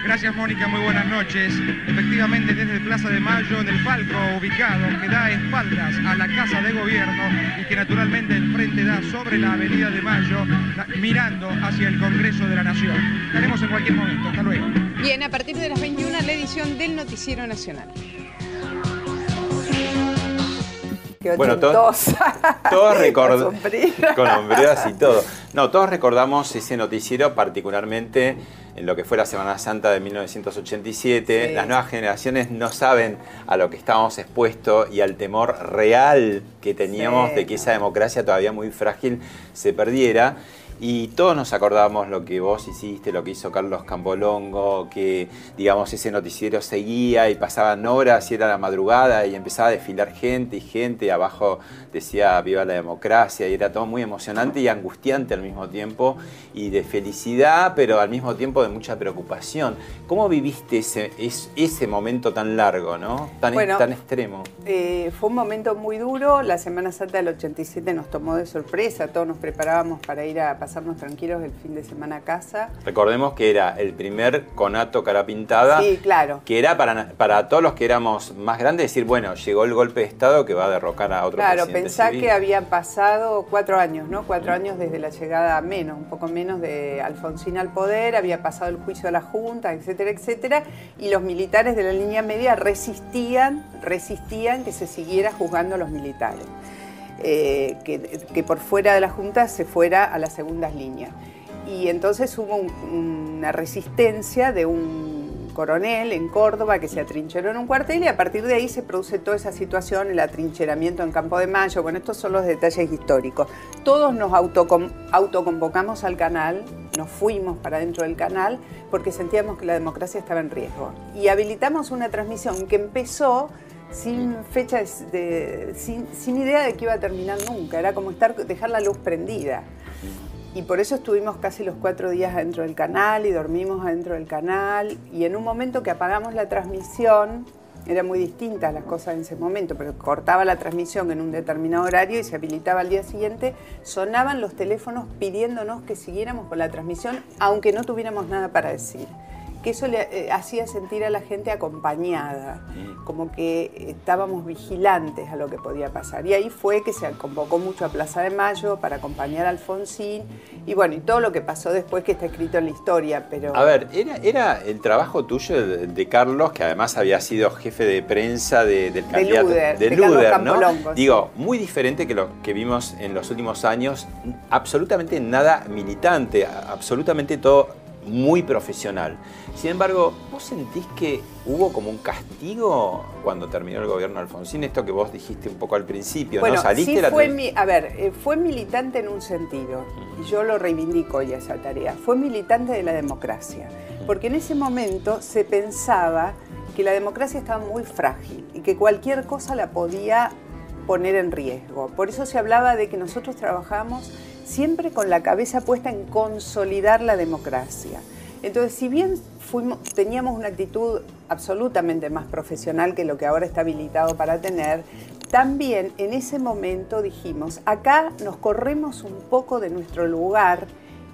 Gracias Mónica, muy buenas noches. Efectivamente desde Plaza de Mayo, en el palco ubicado que da espaldas a la Casa de Gobierno y que naturalmente el frente da sobre la Avenida de Mayo, mirando hacia el Congreso de la Nación. Estaremos en cualquier momento, hasta luego.
Bien, a partir de las 21 la edición del Noticiero Nacional.
Bueno, todos, todos recordamos con hombreras y todo. No, todos recordamos ese noticiero particularmente en lo que fue la Semana Santa de 1987. Las nuevas generaciones no saben a lo que estábamos expuestos y al temor real que teníamos de que esa democracia todavía muy frágil se perdiera. Y todos nos acordamos lo que vos hiciste, lo que hizo Carlos Campolongo, que digamos ese noticiero seguía y pasaban horas y era la madrugada y empezaba a desfilar gente y gente, abajo decía viva la democracia y era todo muy emocionante y angustiante al mismo tiempo y de felicidad, pero al mismo tiempo de mucha preocupación. ¿Cómo viviste ese, ese momento tan largo, ¿no? tan, tan extremo?
Eh, fue un momento muy duro, la Semana Santa del 87 nos tomó de sorpresa, todos nos preparábamos para ir a pasar pasarnos tranquilos el fin de semana a casa.
Recordemos que era el primer conato cara pintada.
Sí, claro.
Que era para, para todos los que éramos más grandes decir, bueno, llegó el golpe de Estado que va a derrocar a otro
claro,
presidente
Claro, pensá que habían pasado cuatro años, ¿no? Cuatro años desde la llegada, menos, un poco menos de Alfonsín al poder, había pasado el juicio de la Junta, etcétera, etcétera, y los militares de la línea media resistían, resistían que se siguiera juzgando a los militares. Eh, que, por fuera de la Junta se fuera a las segundas líneas. Y entonces hubo una resistencia de un coronel en Córdoba que se atrincheró en un cuartel y a partir de ahí se produce toda esa situación, el atrincheramiento en Campo de Mayo. Bueno, estos son los detalles históricos. Todos nos autoconvocamos al canal, nos fuimos para dentro del canal porque sentíamos que la democracia estaba en riesgo. Y habilitamos una transmisión que empezó sin fecha, de, sin, idea de que iba a terminar nunca. Era como estar, dejar la luz prendida. Y por eso estuvimos casi los cuatro días adentro del canal y dormimos adentro del canal. Y en un momento que apagamos la transmisión, era muy distinta las cosas en ese momento, pero cortaba la transmisión en un determinado horario y se habilitaba al día siguiente, sonaban los teléfonos pidiéndonos que siguiéramos con la transmisión, aunque no tuviéramos nada para decir que eso le eh, hacía sentir a la gente acompañada, como que estábamos vigilantes a lo que podía pasar. Y ahí fue que se convocó mucho a Plaza de Mayo para acompañar a Alfonsín y bueno, y todo lo que pasó después que está escrito en la historia, pero...
A ver, era, era el trabajo tuyo de, Carlos, que además había sido jefe de prensa del candidato...
de Luder, ¿no?
Digo, muy diferente que lo que vimos en los últimos años, absolutamente nada militante, absolutamente todo muy profesional. Sin embargo, ¿vos sentís que hubo como un castigo cuando terminó el gobierno de Alfonsín? Esto que vos dijiste un poco al principio,
bueno,
¿no?
¿Saliste sí fue mi, A ver, eh, fue militante en un sentido, y yo lo reivindico ya esa tarea. Fue militante de la democracia, porque en ese momento se pensaba que la democracia estaba muy frágil y que cualquier cosa la podía poner en riesgo. Por eso se hablaba de que nosotros trabajamos siempre con la cabeza puesta en consolidar la democracia. Entonces, si bien fuimos, teníamos una actitud absolutamente más profesional que lo que ahora está habilitado para tener, también en ese momento dijimos, acá nos corremos un poco de nuestro lugar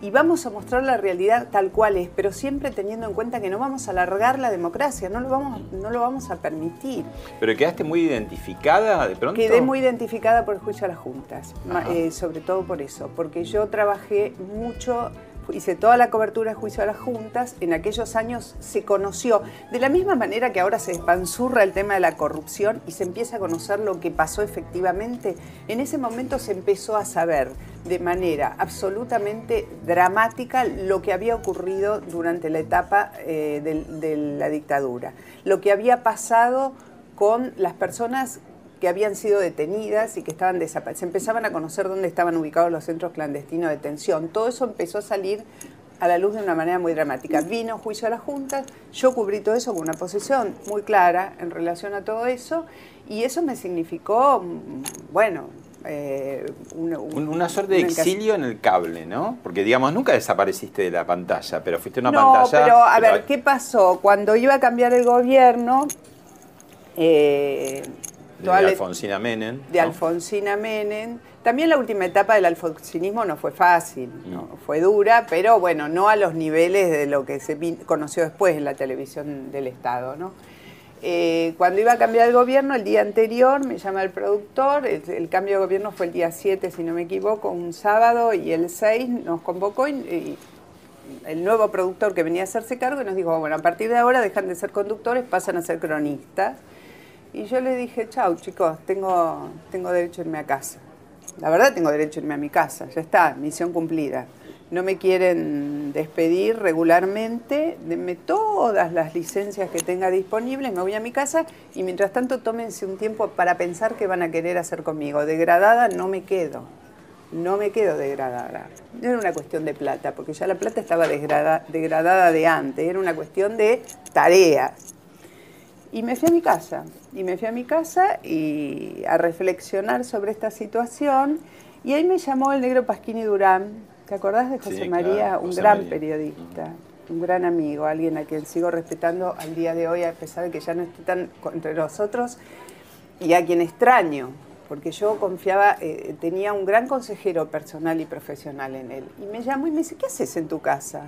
y vamos a mostrar la realidad tal cual es, pero siempre teniendo en cuenta que no vamos a alargar la democracia, no lo vamos, no lo vamos a permitir.
¿Pero quedaste muy identificada de pronto?
Quedé muy identificada por el juicio a las juntas, eh, sobre todo por eso, porque yo trabajé mucho hice toda la cobertura de juicio a las juntas, en aquellos años se conoció, de la misma manera que ahora se expansurra el tema de la corrupción y se empieza a conocer lo que pasó efectivamente, en ese momento se empezó a saber de manera absolutamente dramática lo que había ocurrido durante la etapa eh, de la dictadura, lo que había pasado con las personas que habían sido detenidas y que estaban desaparecidas. Se empezaban a conocer dónde estaban ubicados los centros clandestinos de detención. Todo eso empezó a salir a la luz de una manera muy dramática. Vino juicio a la Junta, yo cubrí todo eso con una posición muy clara en relación a todo eso y eso me significó, bueno,
eh, una, suerte de exilio en el cable, ¿no? Porque, digamos, nunca desapareciste de la pantalla, pero fuiste una
no,
pantalla...
pero a ver, ¿qué pasó? Cuando iba a cambiar el gobierno, eh,
de Alfonsina Menem.
De Alfonsina Menem. También la última etapa del alfonsinismo no fue fácil, mm. fue dura, pero bueno, no a los niveles de lo que se conoció después en la televisión del Estado, ¿no? Eh, cuando iba a cambiar el gobierno, el día anterior me llama el productor, el, cambio de gobierno fue el día 7, si no me equivoco, un sábado, y el 6 nos convocó y, el nuevo productor que venía a hacerse cargo y nos dijo, bueno, a partir de ahora dejan de ser conductores, pasan a ser cronistas. Y yo le dije, chau chicos, tengo, tengo derecho a irme a casa. La verdad tengo derecho a irme a mi casa, ya está, misión cumplida no me quieren despedir regularmente, denme todas las licencias que tenga disponibles, me voy a mi casa y mientras tanto tómense un tiempo para pensar qué van a querer hacer conmigo. Degradada no me quedo, no me quedo degradada. No era una cuestión de plata, porque ya la plata estaba degradada de antes, era una cuestión de tareas. Y me fui a mi casa, y me fui a mi casa y a reflexionar sobre esta situación. Y ahí me llamó el negro Pasquini Durán, ¿Te acordás de José María? un gran periodista, un gran amigo, alguien a quien sigo respetando al día de hoy, a pesar de que ya no esté tan entre nosotros, y a quien extraño, porque yo confiaba, eh, tenía un gran consejero personal y profesional en él. Y me llamó y me dice, ¿qué haces en tu casa?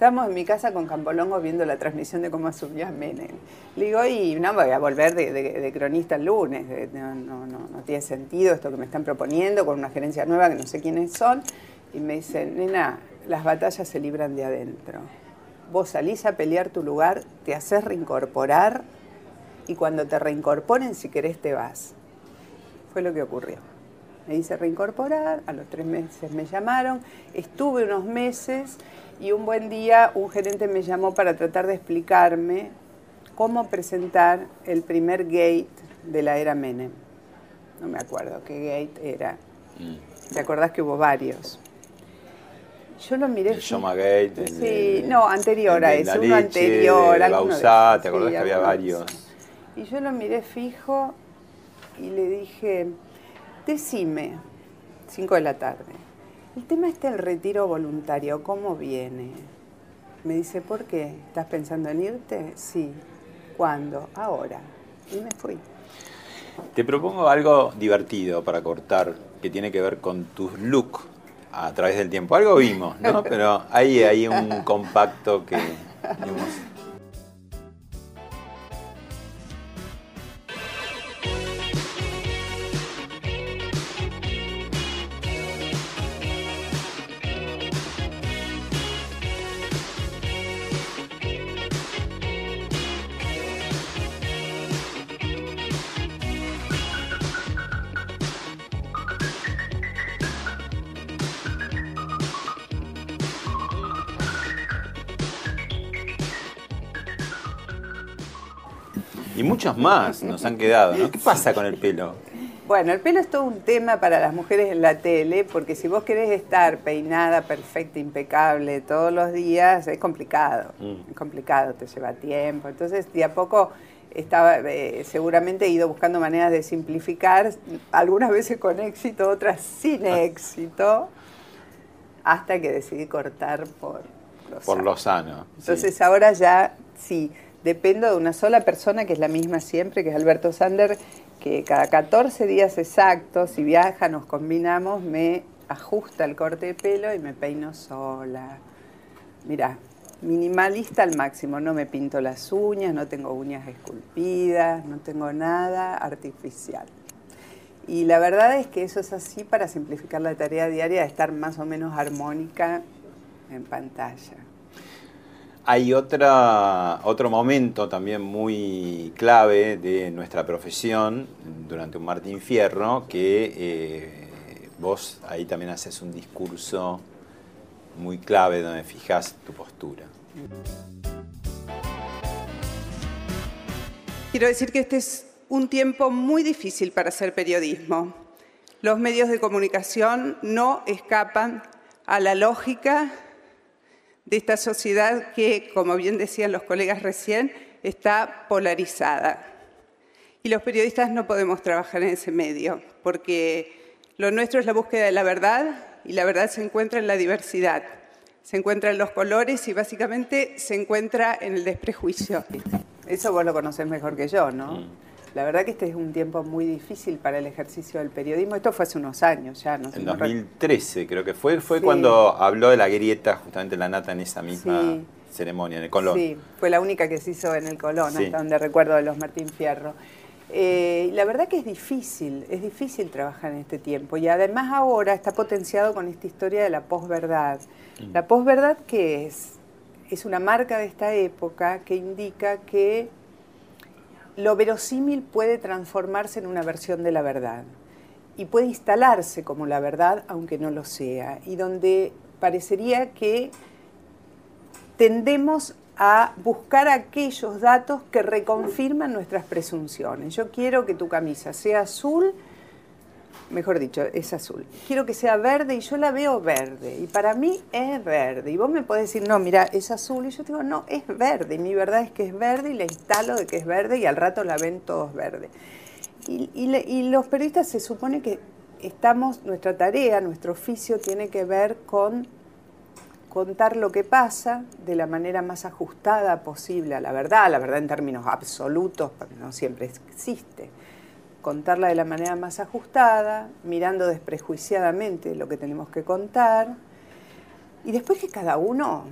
Estábamos en mi casa con Campolongo viendo la transmisión de cómo asumía Menem. Le digo, y no voy a volver de, cronista el lunes, no, no, tiene sentido esto que me están proponiendo con una gerencia nueva que no sé quiénes son y me dice, nena, las batallas se libran de adentro. Vos salís a pelear tu lugar, te haces reincorporar y cuando te reincorporen, si querés, te vas. Fue lo que ocurrió. Me hice reincorporar, a los tres meses me llamaron, estuve unos meses y un buen día un gerente me llamó para tratar de explicarme cómo presentar el primer gate de la era Menem. No me acuerdo qué gate era. Mm. ¿Te acordás que hubo varios? Yo lo miré.
El.
Sí, no, anterior a eso, uno anterior.
El Bausá, ¿te acordás que había varios?
Y yo lo miré fijo y le dije, decime, 5 de la tarde, el tema está el retiro voluntario, ¿cómo viene? Me dice, ¿por qué? ¿Estás pensando en irte? Sí. ¿Cuándo? Ahora. Y me fui.
Te propongo algo divertido para cortar, que tiene que ver con tus looks a través del tiempo. Algo vimos, ¿no? Pero hay, hay un compacto que Y más nos han quedado, ¿no? ¿Qué pasa con el pelo?
Bueno, el pelo es todo un tema para las mujeres en la tele, porque si vos querés estar peinada, perfecta, impecable todos los días, es complicado. Mm. Es complicado, te lleva tiempo. Entonces, de a poco estaba, eh, seguramente he ido buscando maneras de simplificar, algunas veces con éxito, otras sin ah. éxito, hasta que decidí cortar por
lo por lo sano.
Entonces ahora ya sí dependo de una sola persona, que es la misma siempre, que es Alberto Sander, que cada 14 días exactos, si viaja, nos combinamos, me ajusta el corte de pelo y me peino sola. Mira, minimalista al máximo, no me pinto las uñas, no tengo uñas esculpidas, no tengo nada artificial. Y la verdad es que eso es así para simplificar la tarea diaria de estar más o menos armónica en pantalla.
Hay otra, otro momento también muy clave de nuestra profesión durante un Martín Fierro, que eh, vos ahí también haces un discurso muy clave donde fijas tu postura.
Quiero decir que este es un tiempo muy difícil para hacer periodismo. Los medios de comunicación no escapan a la lógica de esta sociedad que, como bien decían los colegas recién, está polarizada. Y los periodistas no podemos trabajar en ese medio, porque lo nuestro es la búsqueda de la verdad y la verdad se encuentra en la diversidad, se encuentra en los colores y básicamente se encuentra en el desprejuicio. Eso vos lo conocés mejor que yo, ¿no? La verdad que este es un tiempo muy difícil para el ejercicio del periodismo. Esto fue hace unos años ya, no
En 2013 creo que fue, fue cuando habló de la grieta justamente la nata en esa misma ceremonia, en el Colón.
Sí, fue la única que se hizo en el Colón, hasta donde recuerdo de los Martín Fierro. Eh, la verdad que es difícil, es difícil trabajar en este tiempo y además ahora está potenciado con esta historia de la posverdad. Mm. La posverdad, ¿qué es? Es una marca de esta época que indica que lo verosímil puede transformarse en una versión de la verdad y puede instalarse como la verdad aunque no lo sea y donde parecería que tendemos a buscar aquellos datos que reconfirman nuestras presunciones. Yo quiero que tu camisa sea azul, mejor dicho, es azul. Quiero que sea verde y yo la veo verde. Y para mí es verde. Y vos me podés decir, no, mira, es azul. Y yo digo, no, es verde. Y mi verdad es que es verde y la instalo de que es verde y al rato la ven todos verde. Y, y los periodistas se supone que estamos, nuestra tarea, nuestro oficio tiene que ver con contar lo que pasa de la manera más ajustada posible a la verdad, la verdad en términos absolutos, porque no siempre existe. Contarla de la manera más ajustada, mirando desprejuiciadamente lo que tenemos que contar, y después que cada uno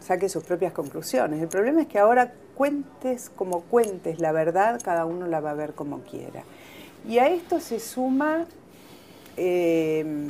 saque sus propias conclusiones. El problema es que ahora cuentes como cuentes la verdad, cada uno la va a ver como quiera. Y a esto se suma eh,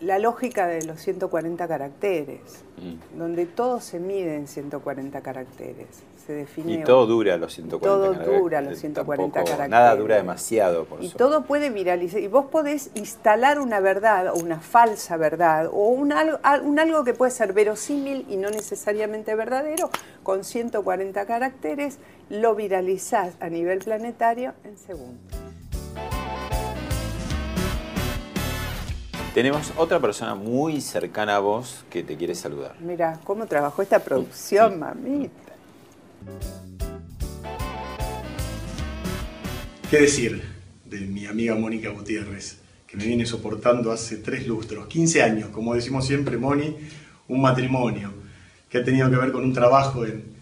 la lógica de los 140 caracteres, mm. donde todo se mide en 140 caracteres. Se define
y todo dura los 140
todo caracteres. Todo dura los 140 caracteres.
Nada dura demasiado. Por
y todo puede viralizar. Y vos podés instalar una verdad o una falsa verdad o un algo, un algo que puede ser verosímil y no necesariamente verdadero con 140 caracteres, lo viralizás a nivel planetario en segundos.
Tenemos otra persona muy cercana a vos que te quiere saludar.
Mira, cómo trabajó esta producción, mamita.
¿Qué decir de mi amiga Mónica Gutiérrez, que me viene soportando hace tres lustros, 15 años, como decimos siempre, Moni, un matrimonio que ha tenido que ver con un trabajo en,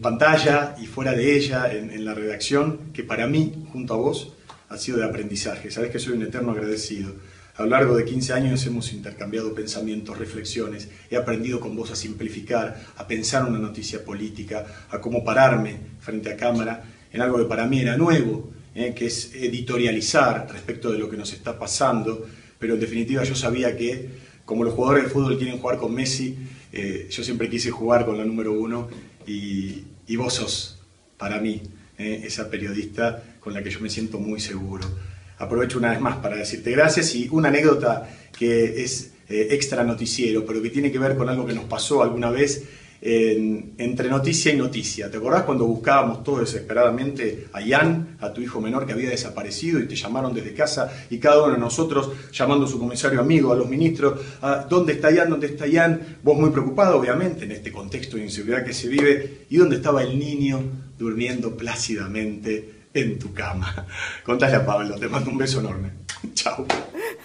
pantalla y fuera de ella, en, en la redacción, que para mí, junto a vos, ha sido de aprendizaje. Sabes que soy un eterno agradecido a lo largo de 15 años hemos intercambiado pensamientos, reflexiones. He aprendido con vos a simplificar, a pensar una noticia política, a cómo pararme frente a cámara en algo que para mí era nuevo, eh, que es editorializar respecto de lo que nos está pasando. Pero en definitiva yo sabía que, como los jugadores de fútbol quieren jugar con Messi, eh, yo siempre quise jugar con la número uno y, vos sos, para mí, eh, esa periodista con la que yo me siento muy seguro aprovecho una vez más para decirte gracias y una anécdota que es eh, extra noticiero, pero que tiene que ver con algo que nos pasó alguna vez entre noticia y noticia. ¿Te acordás cuando buscábamos todo desesperadamente a Ian, a tu hijo menor que había desaparecido y te llamaron desde casa y cada uno de nosotros llamando a su comisario amigo, a los ministros, ¿dónde está Ian? ¿Dónde está Ian? Vos muy preocupado, obviamente, en este contexto de inseguridad que se vive. ¿Y dónde estaba el niño durmiendo plácidamente en tu cama. Contale a Pablo, te mando un beso enorme. Chao.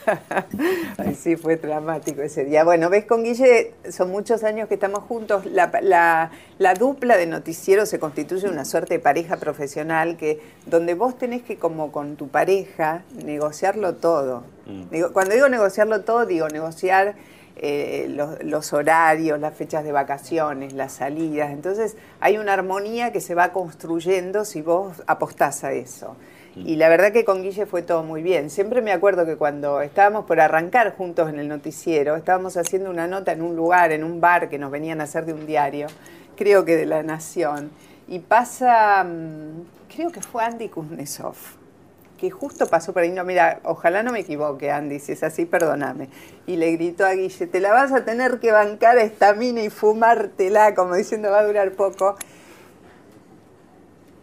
Ay, sí, fue dramático ese día. Bueno, ves, con Guille son muchos años que estamos juntos. La, dupla de noticiero se constituye una suerte de pareja profesional que donde vos tenés que, como con tu pareja, negociarlo todo. Mm. Cuando digo negociarlo todo, digo negociar eh, los, horarios, las fechas de vacaciones, las salidas. Entonces hay una armonía que se va construyendo si vos apostás a eso. Mm. Y la verdad que con Guille fue todo muy bien. Siempre me acuerdo que cuando estábamos por arrancar juntos en el noticiero, estábamos haciendo una nota en un lugar, en un bar que nos venían a hacer de un diario, creo que de La Nación, y pasa, mm, creo que fue Andy Kuznetsov que justo pasó por ahí, no, mira, ojalá no me equivoque, Andy, si es así, perdóname. Y le gritó a Guille, te la vas a tener que bancar a esta mina y fumártela, como diciendo, va a durar poco.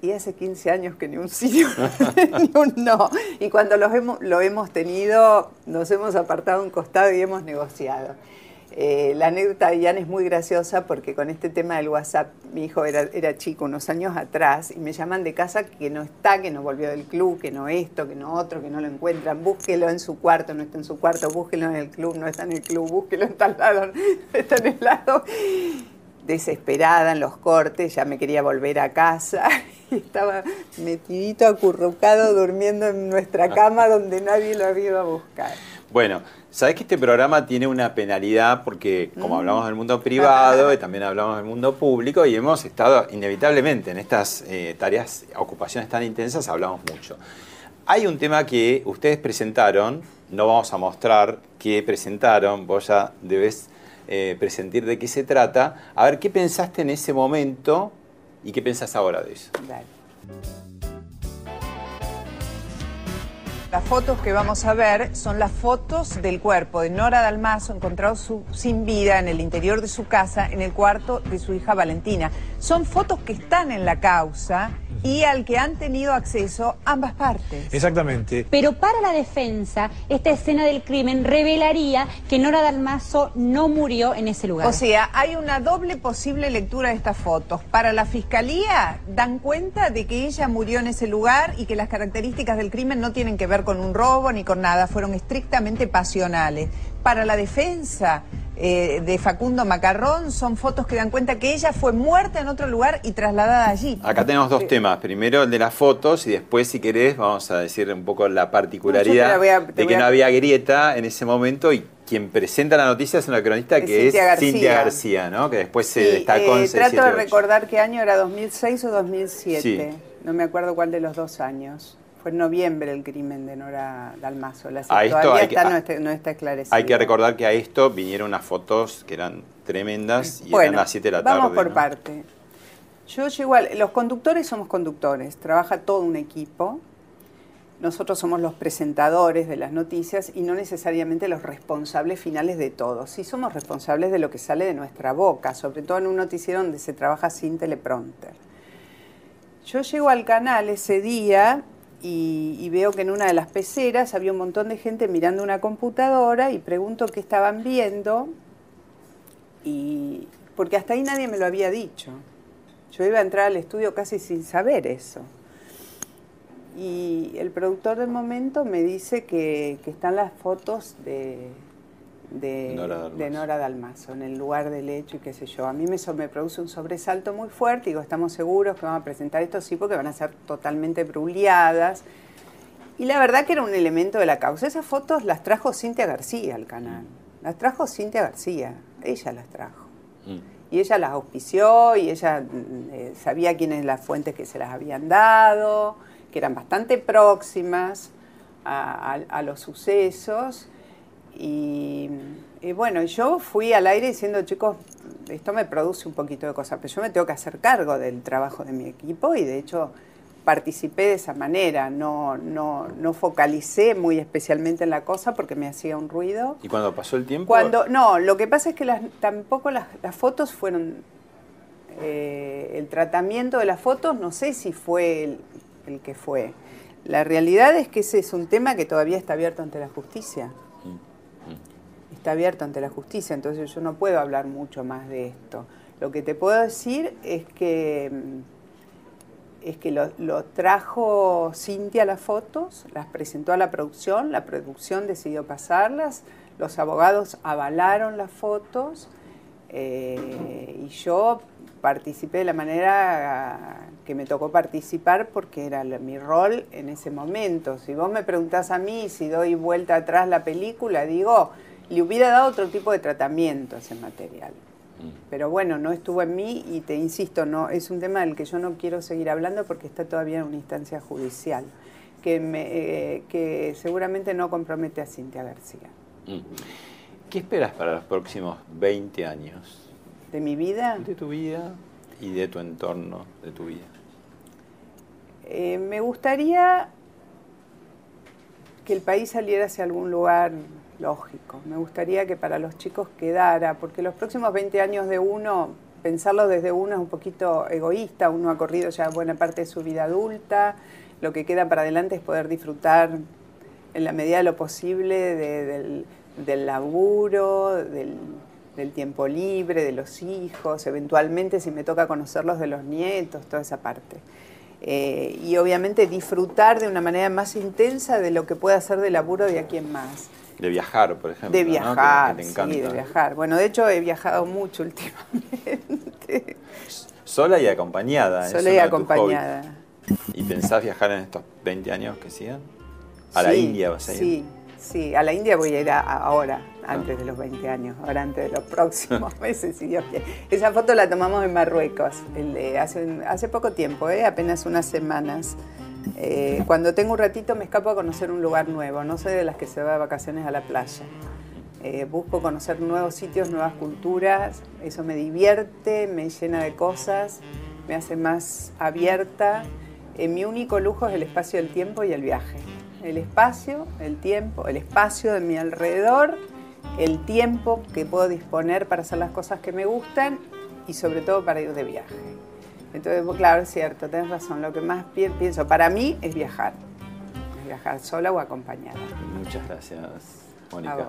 Y hace 15 años que ni un sí ni un no. Y cuando los hemos, lo hemos tenido, nos hemos apartado un costado y hemos negociado. Eh, la anécdota de Ian es muy graciosa porque con este tema del WhatsApp, mi hijo era, era, chico unos años atrás y me llaman de casa que no está, que no volvió del club, que no esto, que no otro, que no lo encuentran. Búsquelo en su cuarto, no está en su cuarto, búsquelo en el club, no está en el club, búsquelo en tal lado, no está en el lado. desesperada en los cortes, ya me quería volver a casa y estaba metidito, acurrucado, durmiendo en nuestra cama donde nadie lo había ido a buscar.
Bueno, sabes que este programa tiene una penalidad porque como mm. hablamos del mundo privado y también hablamos del mundo público y hemos estado inevitablemente en estas eh, tareas, ocupaciones tan intensas, hablamos mucho. Hay un tema que ustedes presentaron, no vamos a mostrar qué presentaron, vos ya debes eh, presentir de qué se trata. A ver, ¿qué pensaste en ese momento y qué pensás ahora de eso?
Las fotos que vamos a ver son las fotos del cuerpo de Nora Dalmazo encontrado sin vida en el interior de su casa, en el cuarto de su hija Valentina. Son fotos que están en la causa y al que han tenido acceso ambas partes.
Exactamente.
Pero para la defensa, esta escena del crimen revelaría que Nora Dalmazo no murió en ese lugar.
O sea, hay una doble posible lectura de estas fotos. Para la fiscalía, dan cuenta de que ella murió en ese lugar y que las características del crimen no tienen que ver con un robo ni con nada, fueron estrictamente pasionales. Para la defensa, eh, de Facundo Macarrón son fotos que dan cuenta que ella fue muerta en otro lugar y trasladada allí.
Acá tenemos dos temas. Primero el de las fotos y después, si querés, vamos a decir un poco la particularidad de que no había grieta en ese momento y quien presenta la noticia es una cronista que es Cintia García, ¿no? Que después se destacó
eh, Trato de recordar qué año era 2006 o 2007. No me acuerdo cuál de los dos años. Fue en noviembre el crimen de Nora Dalmazo. La todavía está, no, está, esclarecido.
Hay que recordar que a esto vinieron unas fotos que eran tremendas y eran las 7 de la tarde.
Vamos por parte. Yo llego los conductores somos conductores, trabaja todo un equipo. Nosotros somos los presentadores de las noticias y no necesariamente los responsables finales de todo. Sí somos responsables de lo que sale de nuestra boca, sobre todo en un noticiero donde se trabaja sin teleprompter. Yo llego al canal ese día y, veo que en una de las peceras había un montón de gente mirando una computadora y pregunto qué estaban viendo, y, porque hasta ahí nadie me lo había dicho. Yo iba a entrar al estudio casi sin saber eso. Y el productor del momento me dice que están las fotos de, de Nora, Dalmazo, en el lugar del hecho y qué sé yo. A mí me, me produce un sobresalto muy fuerte, digo, estamos seguros que vamos a presentar esto, sí, porque van a ser totalmente bruleadas. Y la verdad que era un elemento de la causa. Esas fotos las trajo Cintia García al canal. Las trajo Cintia García, ella las trajo. Mm. Y ella las auspició y ella mm, eh, sabía quiénes las fuentes que se las habían dado, que eran bastante próximas a los sucesos. Y, bueno, yo fui al aire diciendo, chicos, esto me produce un poquito de cosas, pero yo me tengo que hacer cargo del trabajo de mi equipo y de hecho participé de esa manera, no, no, no focalicé muy especialmente en la cosa porque me hacía un ruido.
¿Y cuando pasó el tiempo?
Cuando, no, lo que pasa es que las, tampoco las, las, fotos fueron, eh, el tratamiento de las fotos no sé si fue el, el que fue. La realidad es que ese es un tema que todavía está abierto ante la justicia está abierto ante la justicia, entonces yo no puedo hablar mucho más de esto. Lo que te puedo decir es que, es que lo, trajo Cintia las fotos, las presentó a la producción, la producción decidió pasarlas, los abogados avalaron las fotos eh, y yo participé de la manera que me tocó participar porque era mi rol en ese momento. Si vos me preguntás a mí si doy vuelta atrás la película, digo, le hubiera dado otro tipo de tratamiento a ese material. Mm. Pero bueno, no estuvo en mí y te insisto, no es un tema del que yo no quiero seguir hablando porque está todavía en una instancia judicial que, me, eh, que seguramente no compromete a Cintia García. Mm.
¿Qué esperas para los próximos 20 años?
¿De mi vida?
De tu vida y de tu entorno, de tu vida.
Eh, me gustaría que el país saliera hacia algún lugar lógico. Me gustaría que para los chicos quedara, porque los próximos 20 años de uno, pensarlo desde uno es un poquito egoísta, uno ha corrido ya buena parte de su vida adulta, lo que queda para adelante es poder disfrutar en la medida de lo posible del, laburo, del, tiempo libre, de los hijos, eventualmente si me toca conocerlos de los nietos, toda esa parte. Eh, y obviamente disfrutar de una manera más intensa de lo que pueda hacer de laburo de aquí en más.
De viajar, por ejemplo.
De viajar, sí, de viajar. Bueno, de hecho he viajado mucho últimamente.
Sola y acompañada.
Sola y acompañada.
¿Y pensás viajar en estos 20 años que siguen? ¿A la
Sí,
India vas a ir?
Sí, sí, a la India voy a ir a- a- ahora, antes de los 20 años, ahora antes de los próximos meses, si Dios quiere. Esa foto la tomamos en Marruecos, el de hace, hace poco tiempo, ¿eh? apenas unas semanas. Eh, cuando tengo un ratito me escapo a conocer un lugar nuevo, no soy de las que se va de vacaciones a la playa. Eh, busco conocer nuevos sitios, nuevas culturas, eso me divierte, me llena de cosas, me hace más abierta. Eh, mi único lujo es el espacio del tiempo y el viaje. El espacio, el tiempo, el espacio de mi alrededor, el tiempo que puedo disponer para hacer las cosas que me gustan y sobre todo para ir de viaje. Entonces, claro, es cierto, tenés razón, lo que más pi- pienso para mí es viajar. Es viajar sola o acompañada.
Muchas gracias,
A
Mónica.